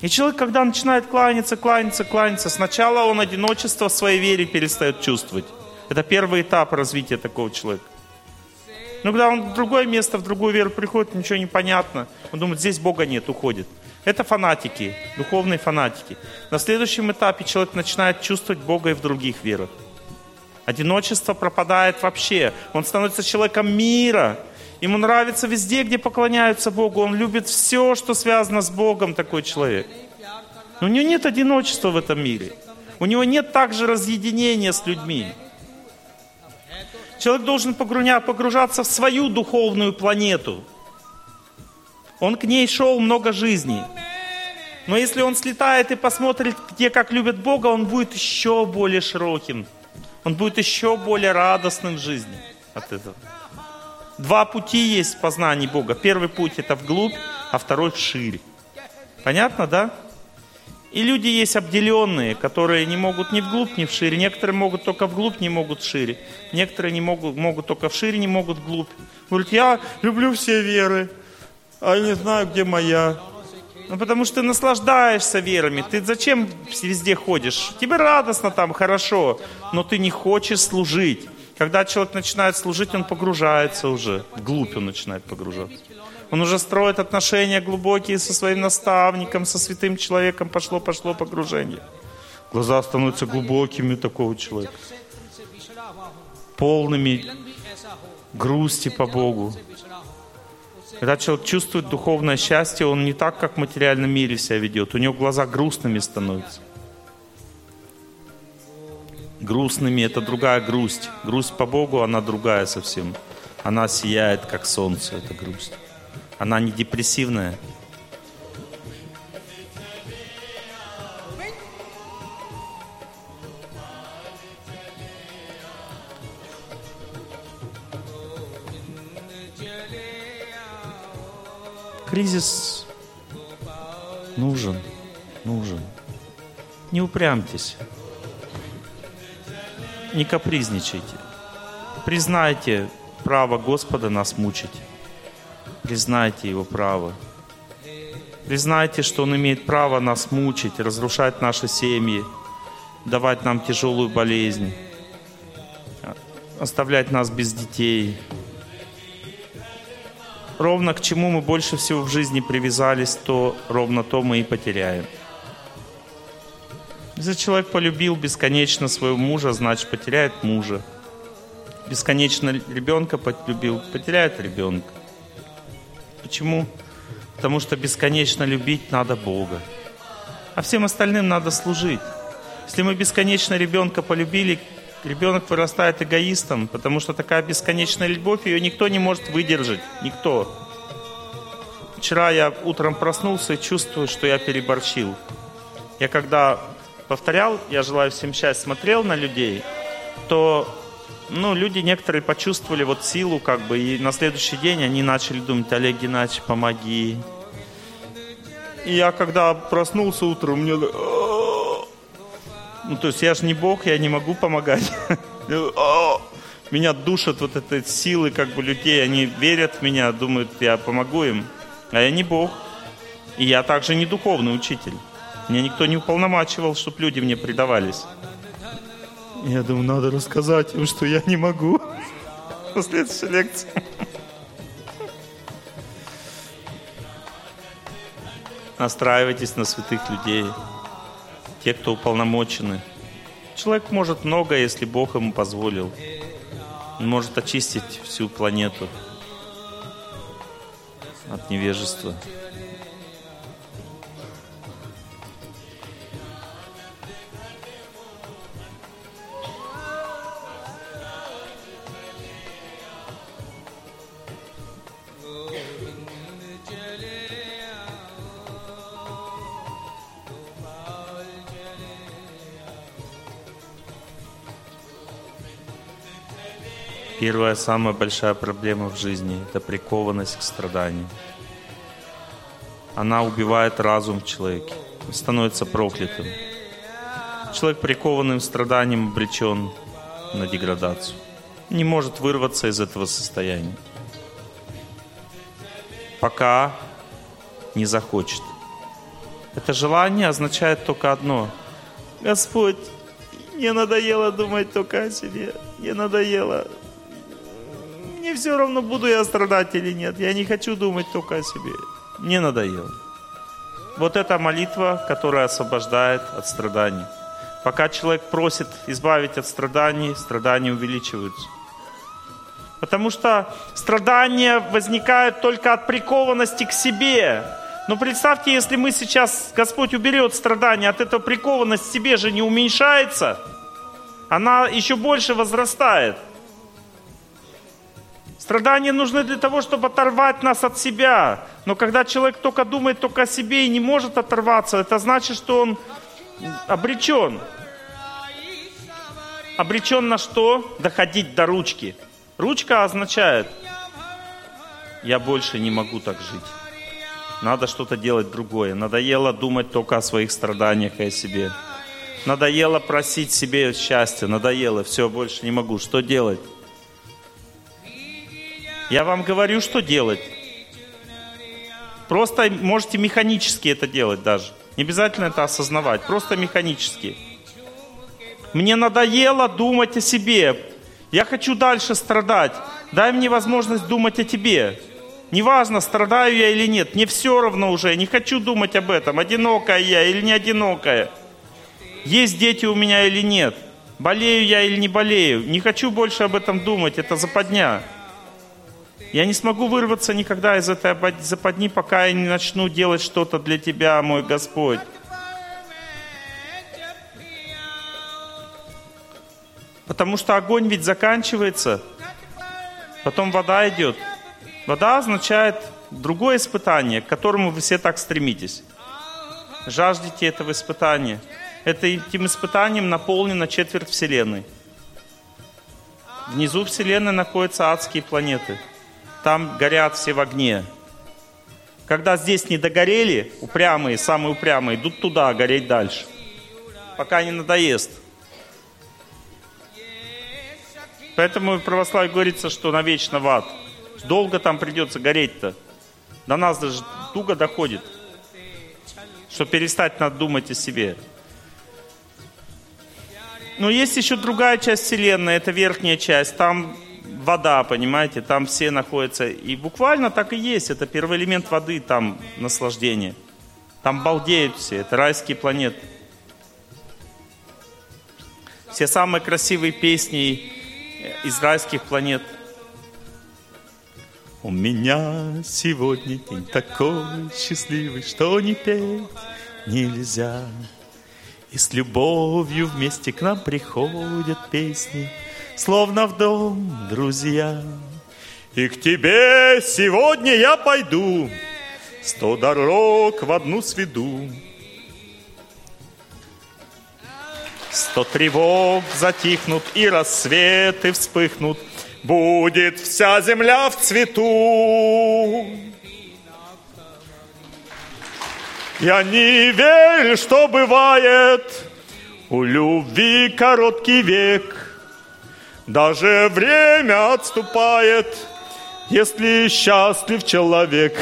Speaker 1: И человек, когда начинает кланяться, кланяться, кланяться, сначала он одиночество в своей вере перестает чувствовать. Это первый этап развития такого человека. Но когда он в другое место, в другую веру приходит, ничего не понятно. Он думает, здесь Бога нет, уходит. Это фанатики, духовные фанатики. На следующем этапе человек начинает чувствовать Бога и в других верах. Одиночество пропадает вообще. Он становится человеком мира. Ему нравится везде, где поклоняются Богу. Он любит все, что связано с Богом, такой человек. Но у него нет одиночества в этом мире. У него нет также разъединения с людьми. Человек должен погружаться в свою духовную планету. Он к ней шел много жизней. Но если он слетает и посмотрит, где как любят Бога, он будет еще более широким. Он будет еще более радостным в жизни от этого. Два пути есть в познании Бога. Первый путь это вглубь, а второй вширь. Понятно, да? И люди есть обделенные, которые не могут ни вглубь, ни вширь. Некоторые могут только вглубь, не могут шире. Некоторые не могут, могут только вшире, не могут вглубь. Говорят, я люблю все веры, а я не знаю, где моя. Ну, потому что ты наслаждаешься верами. Ты зачем везде ходишь? Тебе радостно там, хорошо, но ты не хочешь служить. Когда человек начинает служить, он погружается уже. Вглубь он начинает погружаться. Он уже строит отношения глубокие со своим наставником, со святым человеком. Пошло-пошло погружение. Глаза становятся глубокими у такого человека. Полными грусти по Богу. Когда человек чувствует духовное счастье, он не так, как в материальном мире себя ведет. У него глаза грустными становятся. Грустными это другая грусть. Грусть по Богу, она другая совсем. Она сияет, как солнце, эта грусть. Она не депрессивная. Кризис нужен, нужен. Не упрямьтесь, не капризничайте. Признайте право Господа нас мучить. Признайте Его право. Признайте, что Он имеет право нас мучить, разрушать наши семьи, давать нам тяжелую болезнь, оставлять нас без детей. Ровно к чему мы больше всего в жизни привязались, то ровно то мы и потеряем. Если человек полюбил бесконечно своего мужа, значит потеряет мужа. Бесконечно ребенка полюбил, потеряет ребенка. Почему? Потому что бесконечно любить надо Бога. А всем остальным надо служить. Если мы бесконечно ребенка полюбили, ребенок вырастает эгоистом, потому что такая бесконечная любовь, ее никто не может выдержать. Никто. Вчера я утром проснулся и чувствую, что я переборщил. Я когда повторял, я желаю всем счастья, смотрел на людей, то ну, люди некоторые почувствовали вот силу, как бы, и на следующий день они начали думать, Олег Геннадьевич, помоги. И я когда проснулся утром, мне... Ну, то есть я же не Бог, я не могу помогать. (laughs) Меня душат вот этой силы, как бы, людей, они верят в меня, думают, я помогу им. А я не Бог. И я также не духовный учитель. Меня никто не уполномачивал, чтобы люди мне предавались. Я думаю, надо рассказать им, что я не могу. (laughs) На следующей лекции. Настраивайтесь на святых людей, те, кто уполномочены. Человек может много, если Бог ему позволил. Он может очистить всю планету от невежества. Первая самая большая проблема в жизни – это прикованность к страданию. Она убивает разум в человеке, он становится проклятым. Человек прикованным страданием обречен на деградацию. Не может вырваться из этого состояния. Пока не захочет. Это желание означает только одно. Господь, мне надоело думать только о себе. Мне надоело мне все равно, буду я страдать или нет. Я не хочу думать только о себе. Мне надоело. Вот эта молитва, которая освобождает от страданий. Пока человек просит избавить от страданий, страдания увеличиваются. Потому что страдания возникают только от прикованности к себе. Но представьте, если мы сейчас, Господь уберет страдания, от этого прикованность к себе же не уменьшается, она еще больше возрастает. Страдания нужны для того, чтобы оторвать нас от себя. Но когда человек только думает только о себе и не может оторваться, это значит, что он обречен. Обречен на что? Доходить до ручки. Ручка означает, я больше не могу так жить. Надо что-то делать другое. Надоело думать только о своих страданиях и о себе. Надоело просить себе счастья. Надоело. Все, больше не могу. Что делать? Я вам говорю, что делать. Просто можете механически это делать даже. Не обязательно это осознавать, просто механически. Мне надоело думать о себе. Я хочу дальше страдать. Дай мне возможность думать о тебе. Неважно, страдаю я или нет, мне все равно уже, не хочу думать об этом, одинокая я или не одинокая. Есть дети у меня или нет, болею я или не болею. Не хочу больше об этом думать, это западня. Я не смогу вырваться никогда из этой западни, пока я не начну делать что-то для Тебя, мой Господь. Потому что огонь ведь заканчивается, потом вода идет. Вода означает другое испытание, к которому вы все так стремитесь. Жаждете этого испытания. Это, этим испытанием наполнена четверть Вселенной. Внизу Вселенной находятся адские планеты – там горят все в огне. Когда здесь не догорели, упрямые, самые упрямые, идут туда гореть дальше, пока не надоест. Поэтому в православии говорится, что навечно в ад. Долго там придется гореть-то. До нас даже туго доходит, что перестать надо думать о себе. Но есть еще другая часть Вселенной, это верхняя часть. Там вода, понимаете, там все находятся. И буквально так и есть, это первый элемент воды, там наслаждение. Там балдеют все, это райские планеты. Все самые красивые песни из райских планет. У меня сегодня день такой счастливый, что не петь нельзя. И с любовью вместе к нам приходят песни – словно в дом, друзья. И к тебе сегодня я пойду, сто дорог в одну сведу. Сто тревог затихнут, и рассветы вспыхнут, Будет вся земля в цвету. Я не верю, что бывает У любви короткий век — даже время отступает, если счастлив человек.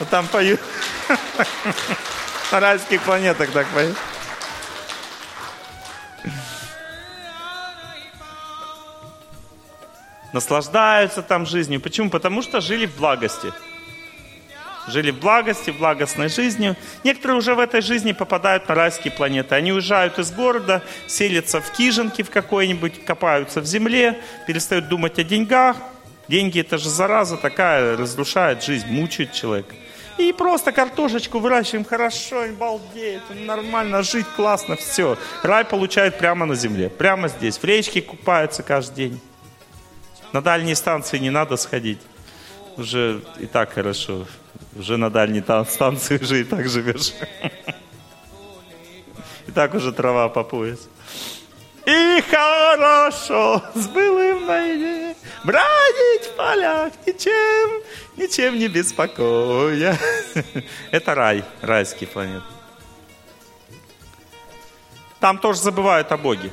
Speaker 1: А там поют. (laughs) На райских планетах так поют. Наслаждаются там жизнью. Почему? Потому что жили в благости жили в благости, в благостной жизни. Некоторые уже в этой жизни попадают на райские планеты. Они уезжают из города, селятся в хижинке в какой-нибудь, копаются в земле, перестают думать о деньгах. Деньги это же зараза такая, разрушает жизнь, мучает человека. И просто картошечку выращиваем хорошо, и балдеет, нормально, жить классно, все. Рай получают прямо на земле, прямо здесь. В речке купаются каждый день. На дальние станции не надо сходить. Уже и так хорошо. Уже на дальней станции уже и так живешь. И так уже трава по пояс. И хорошо с былым наедине бродить в полях, ничем, ничем не беспокоя. Это рай, райский планет. Там тоже забывают о Боге.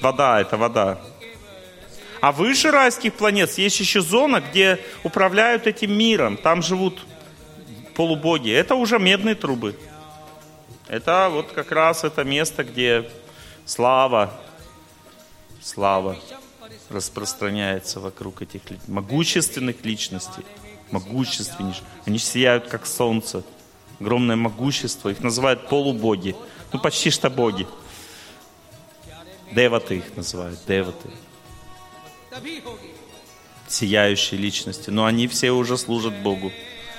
Speaker 1: Вода – это вода. А выше райских планет есть еще зона, где управляют этим миром. Там живут полубоги. Это уже медные трубы. Это вот как раз это место, где слава, слава распространяется вокруг этих могущественных личностей. Могущественнейших. Они сияют, как солнце. огромное могущество. Их называют полубоги. Ну, почти что боги. Деваты их называют, деваты сияющие личности, но они все уже служат Богу.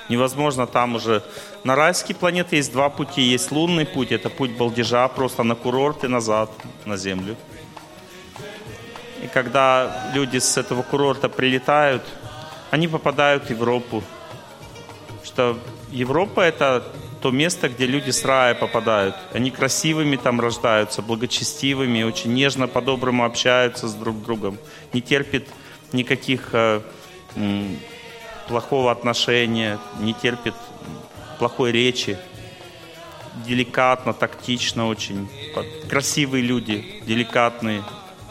Speaker 1: Невозможно там уже... На райские планеты есть два пути. Есть лунный путь, это путь балдежа, просто на курорт и назад, на Землю. И когда люди с этого курорта прилетают, они попадают в Европу. Что Европа — это то место, где люди с рая попадают. Они красивыми там рождаются, благочестивыми, очень нежно по-доброму общаются с друг другом. Не терпит никаких э, м, плохого отношения, не терпит плохой речи. Деликатно, тактично очень. Красивые люди, деликатные,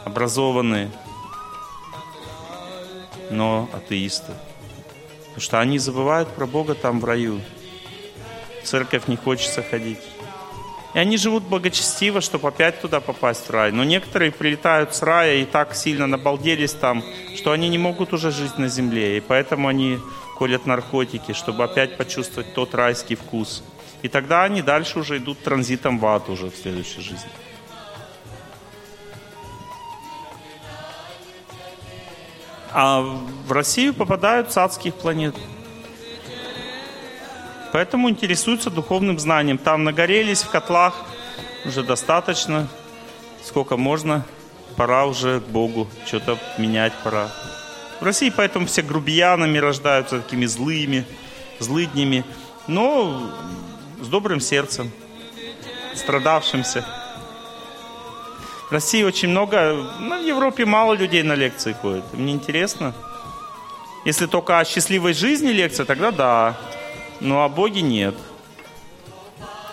Speaker 1: образованные, но атеисты. Потому что они забывают про Бога там в раю. В церковь не хочется ходить. И они живут благочестиво, чтобы опять туда попасть в рай. Но некоторые прилетают с рая и так сильно набалделись там, что они не могут уже жить на земле. И поэтому они колят наркотики, чтобы опять почувствовать тот райский вкус. И тогда они дальше уже идут транзитом в ад уже в следующей жизни. А в Россию попадают с адских планет. Поэтому интересуются духовным знанием. Там нагорелись в котлах, уже достаточно, сколько можно. Пора уже Богу, что-то менять пора. В России поэтому все грубиянами рождаются, такими злыми, злыднями, но с добрым сердцем, страдавшимся. В России очень много, ну, в Европе мало людей на лекции ходит. Мне интересно. Если только о счастливой жизни лекция, тогда да. Но о Боге нет.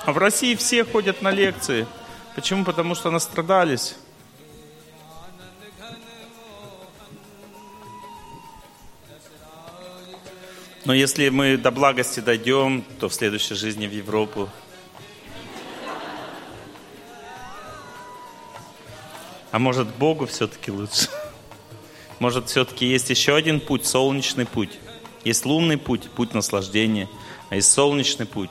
Speaker 1: А в России все ходят на лекции. Почему? Потому что настрадались. Но если мы до благости дойдем, то в следующей жизни в Европу. А может Богу все-таки лучше? Может все-таки есть еще один путь, солнечный путь. Есть лунный путь, путь наслаждения, а есть солнечный путь.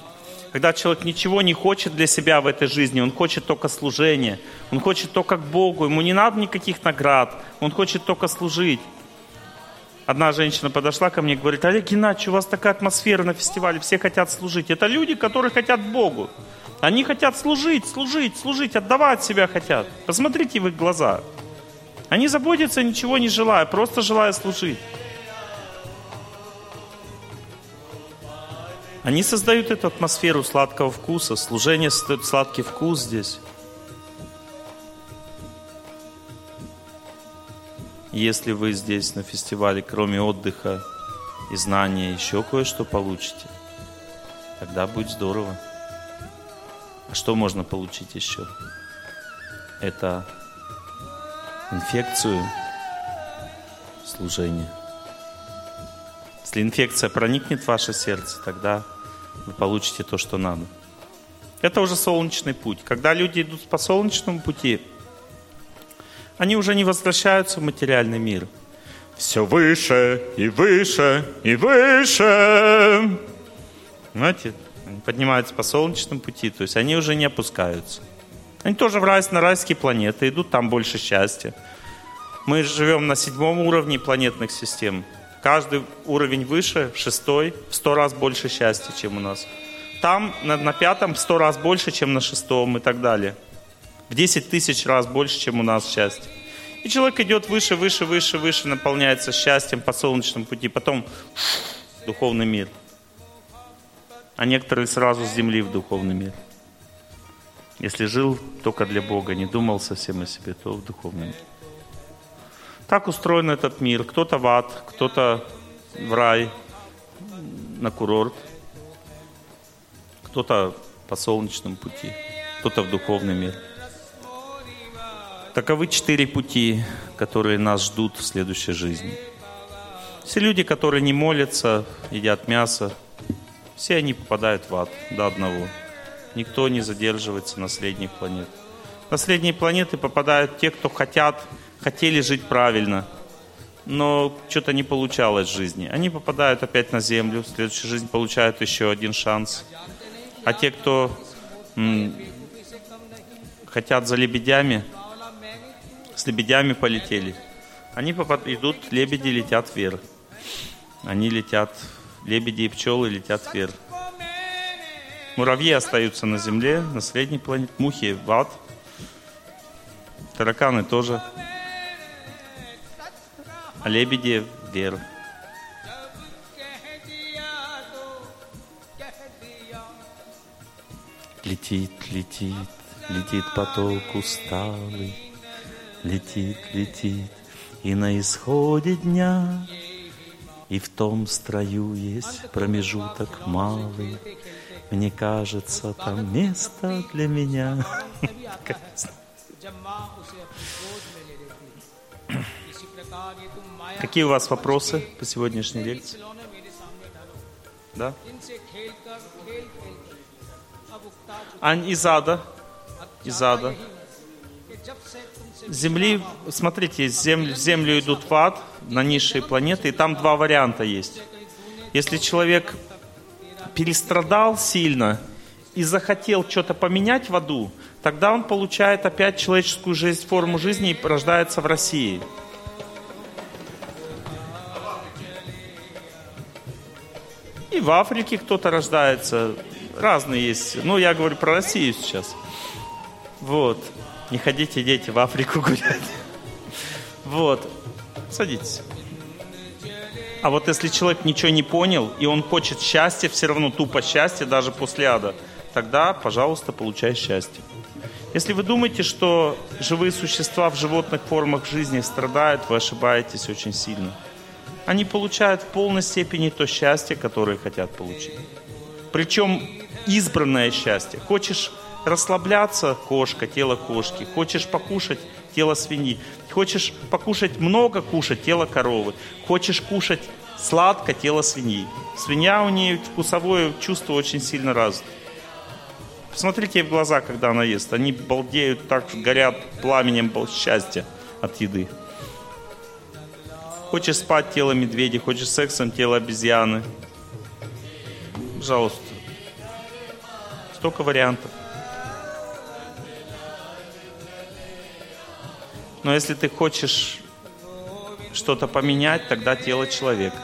Speaker 1: Когда человек ничего не хочет для себя в этой жизни, он хочет только служения, он хочет только к Богу, ему не надо никаких наград, он хочет только служить. Одна женщина подошла ко мне и говорит, Олег Геннадьевич, у вас такая атмосфера на фестивале, все хотят служить. Это люди, которые хотят Богу. Они хотят служить, служить, служить, отдавать себя хотят. Посмотрите в их глаза. Они заботятся, ничего не желая, просто желая служить. Они создают эту атмосферу сладкого вкуса. Служение сладкий вкус здесь. Если вы здесь на фестивале, кроме отдыха и знания, еще кое-что получите, тогда будет здорово. А что можно получить еще? Это инфекцию служения. Если инфекция проникнет в ваше сердце, тогда вы получите то, что надо. Это уже солнечный путь. Когда люди идут по солнечному пути, они уже не возвращаются в материальный мир. Все выше и выше и выше. Знаете, они поднимаются по солнечному пути, то есть они уже не опускаются. Они тоже в рай, на райские планеты, идут там больше счастья. Мы живем на седьмом уровне планетных систем. Каждый уровень выше, шестой, в сто раз больше счастья, чем у нас. Там на, на пятом в сто раз больше, чем на шестом и так далее. В 10 тысяч раз больше, чем у нас счастье. И человек идет выше, выше, выше, выше, наполняется счастьем по солнечному пути. Потом (sniffs) духовный мир. А некоторые сразу с земли в духовный мир. Если жил только для Бога, не думал совсем о себе, то в духовном мире. Так устроен этот мир. Кто-то в ад, кто-то в рай, на курорт, кто-то по солнечному пути, кто-то в духовный мир. Таковы четыре пути, которые нас ждут в следующей жизни. Все люди, которые не молятся, едят мясо, все они попадают в ад до одного. Никто не задерживается на средних планет. На средние планеты попадают те, кто хотят, хотели жить правильно, но что-то не получалось в жизни. Они попадают опять на Землю, в следующую жизнь получают еще один шанс. А те, кто м, хотят за лебедями, с лебедями полетели, они попад- идут, лебеди летят вверх. Они летят, лебеди и пчелы летят вверх. Муравьи остаются на земле, на средней планете, мухи в ад, тараканы тоже, лебеди вверх. Летит, летит, летит поток усталый, летит, летит, и на исходе дня, и в том строю есть промежуток малый, мне кажется, там место для меня. (laughs) Какие у вас вопросы по сегодняшней лекции? Да?
Speaker 2: Ань Изада.
Speaker 1: Изада. Земли, смотрите, землю, землю идут в ад, на низшие планеты, и там два варианта есть. Если человек перестрадал сильно и захотел что-то поменять в аду, тогда он получает опять человеческую жизнь, форму жизни и рождается в России. И в Африке кто-то рождается. Разные есть. Ну, я говорю про Россию сейчас. Вот. Не ходите, дети, в Африку (laughs) гулять. Вот. Садитесь. А вот если человек ничего не понял, и он хочет счастья, все равно тупо счастье, даже после ада, тогда, пожалуйста, получай счастье. Если вы думаете, что живые существа в животных формах жизни страдают, вы ошибаетесь очень сильно. Они получают в полной степени то счастье, которое хотят получить. Причем избранное счастье. Хочешь расслабляться – кошка, тело кошки. Хочешь покушать – тело свиньи. Хочешь покушать много кушать – тело коровы. Хочешь кушать сладко – тело свиньи. Свинья у нее вкусовое чувство очень сильно развито. Посмотрите ей в глаза, когда она ест. Они балдеют, так горят пламенем счастья от еды. Хочешь спать тело медведя, хочешь сексом тело обезьяны. Пожалуйста. Столько вариантов. Но если ты хочешь что-то поменять, тогда тело человека.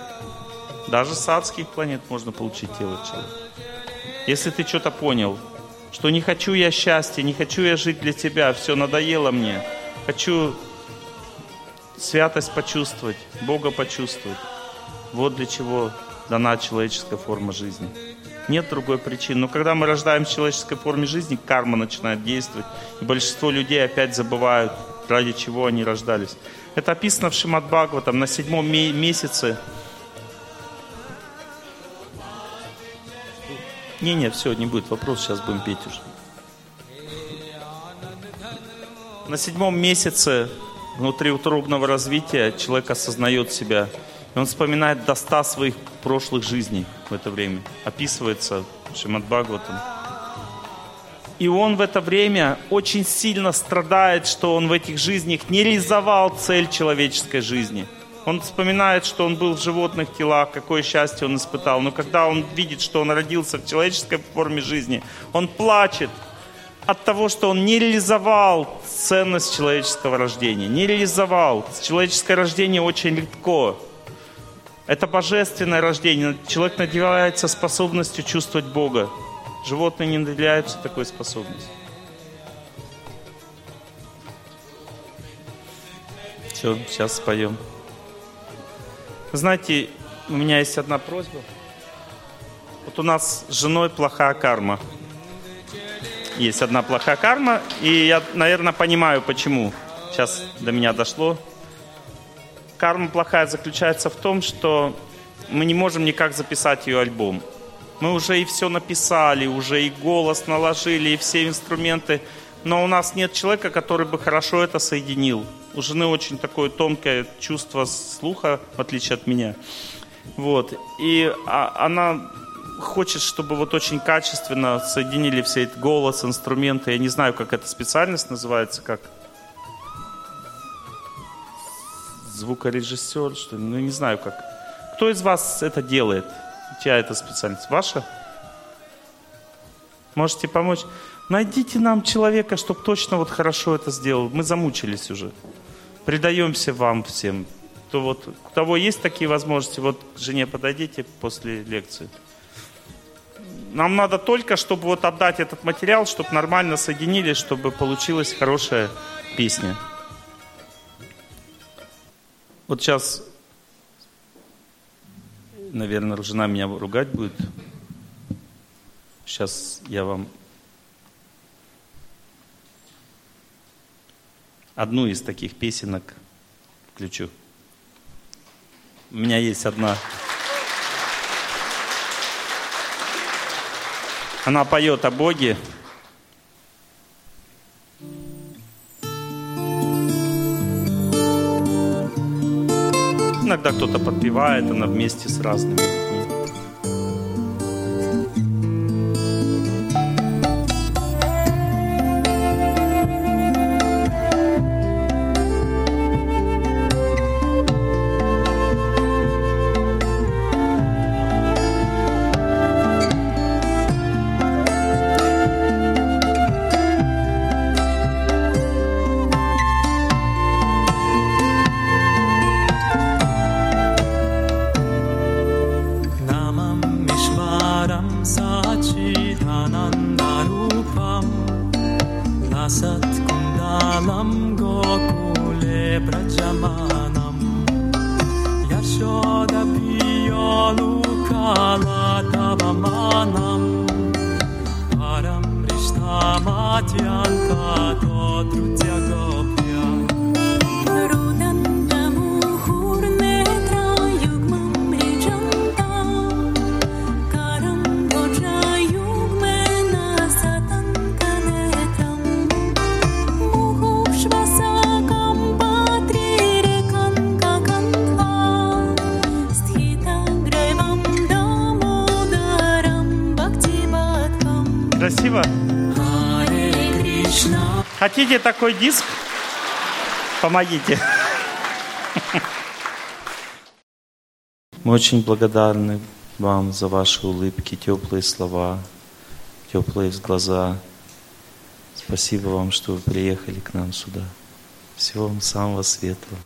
Speaker 1: Даже с адских планет можно получить тело человека. Если ты что-то понял, что не хочу я счастья, не хочу я жить для тебя, все надоело мне, хочу святость почувствовать, Бога почувствовать. Вот для чего дана человеческая форма жизни. Нет другой причины. Но когда мы рождаемся в человеческой форме жизни, карма начинает действовать. И большинство людей опять забывают, ради чего они рождались. Это описано в Шимат Бхагаватам на седьмом ме- месяце. Не-не, все, не будет вопрос, сейчас будем петь уже. На седьмом месяце внутриутробного развития человек осознает себя. И он вспоминает до ста своих прошлых жизней в это время. Описывается Шимат Бхагаватам. И он в это время очень сильно страдает, что он в этих жизнях не реализовал цель человеческой жизни. Он вспоминает, что он был в животных телах, какое счастье он испытал. Но когда он видит, что он родился в человеческой форме жизни, он плачет от того, что он не реализовал ценность человеческого рождения. Не реализовал. Человеческое рождение очень легко. Это божественное рождение. Человек надевается способностью чувствовать Бога. Животные не наделяются такой способностью. Все, сейчас споем. Знаете, у меня есть одна просьба. Вот у нас с женой плохая карма. Есть одна плохая карма, и я, наверное, понимаю, почему. Сейчас до меня дошло. Карма плохая заключается в том, что мы не можем никак записать ее альбом. Мы уже и все написали, уже и голос наложили, и все инструменты. Но у нас нет человека, который бы хорошо это соединил. У жены очень такое тонкое чувство слуха, в отличие от меня. Вот. И а, она хочет, чтобы вот очень качественно соединили все эти голос, инструменты. Я не знаю, как эта специальность называется, как звукорежиссер, что ли, ну не знаю как. Кто из вас это делает? Чья это специальность? Ваша? можете помочь. Найдите нам человека, чтобы точно вот хорошо это сделал. Мы замучились уже. Предаемся вам всем. То вот, у кого есть такие возможности, вот к жене подойдите после лекции. Нам надо только, чтобы вот отдать этот материал, чтобы нормально соединились, чтобы получилась хорошая песня. Вот сейчас, наверное, жена меня ругать будет. Сейчас я вам одну из таких песенок включу. У меня есть одна. Она поет о Боге. Иногда кто-то подпевает, она вместе с разными Хотите такой диск? Помогите. Мы очень благодарны вам за ваши улыбки, теплые слова, теплые глаза. Спасибо вам, что вы приехали к нам сюда. Всего вам самого светлого.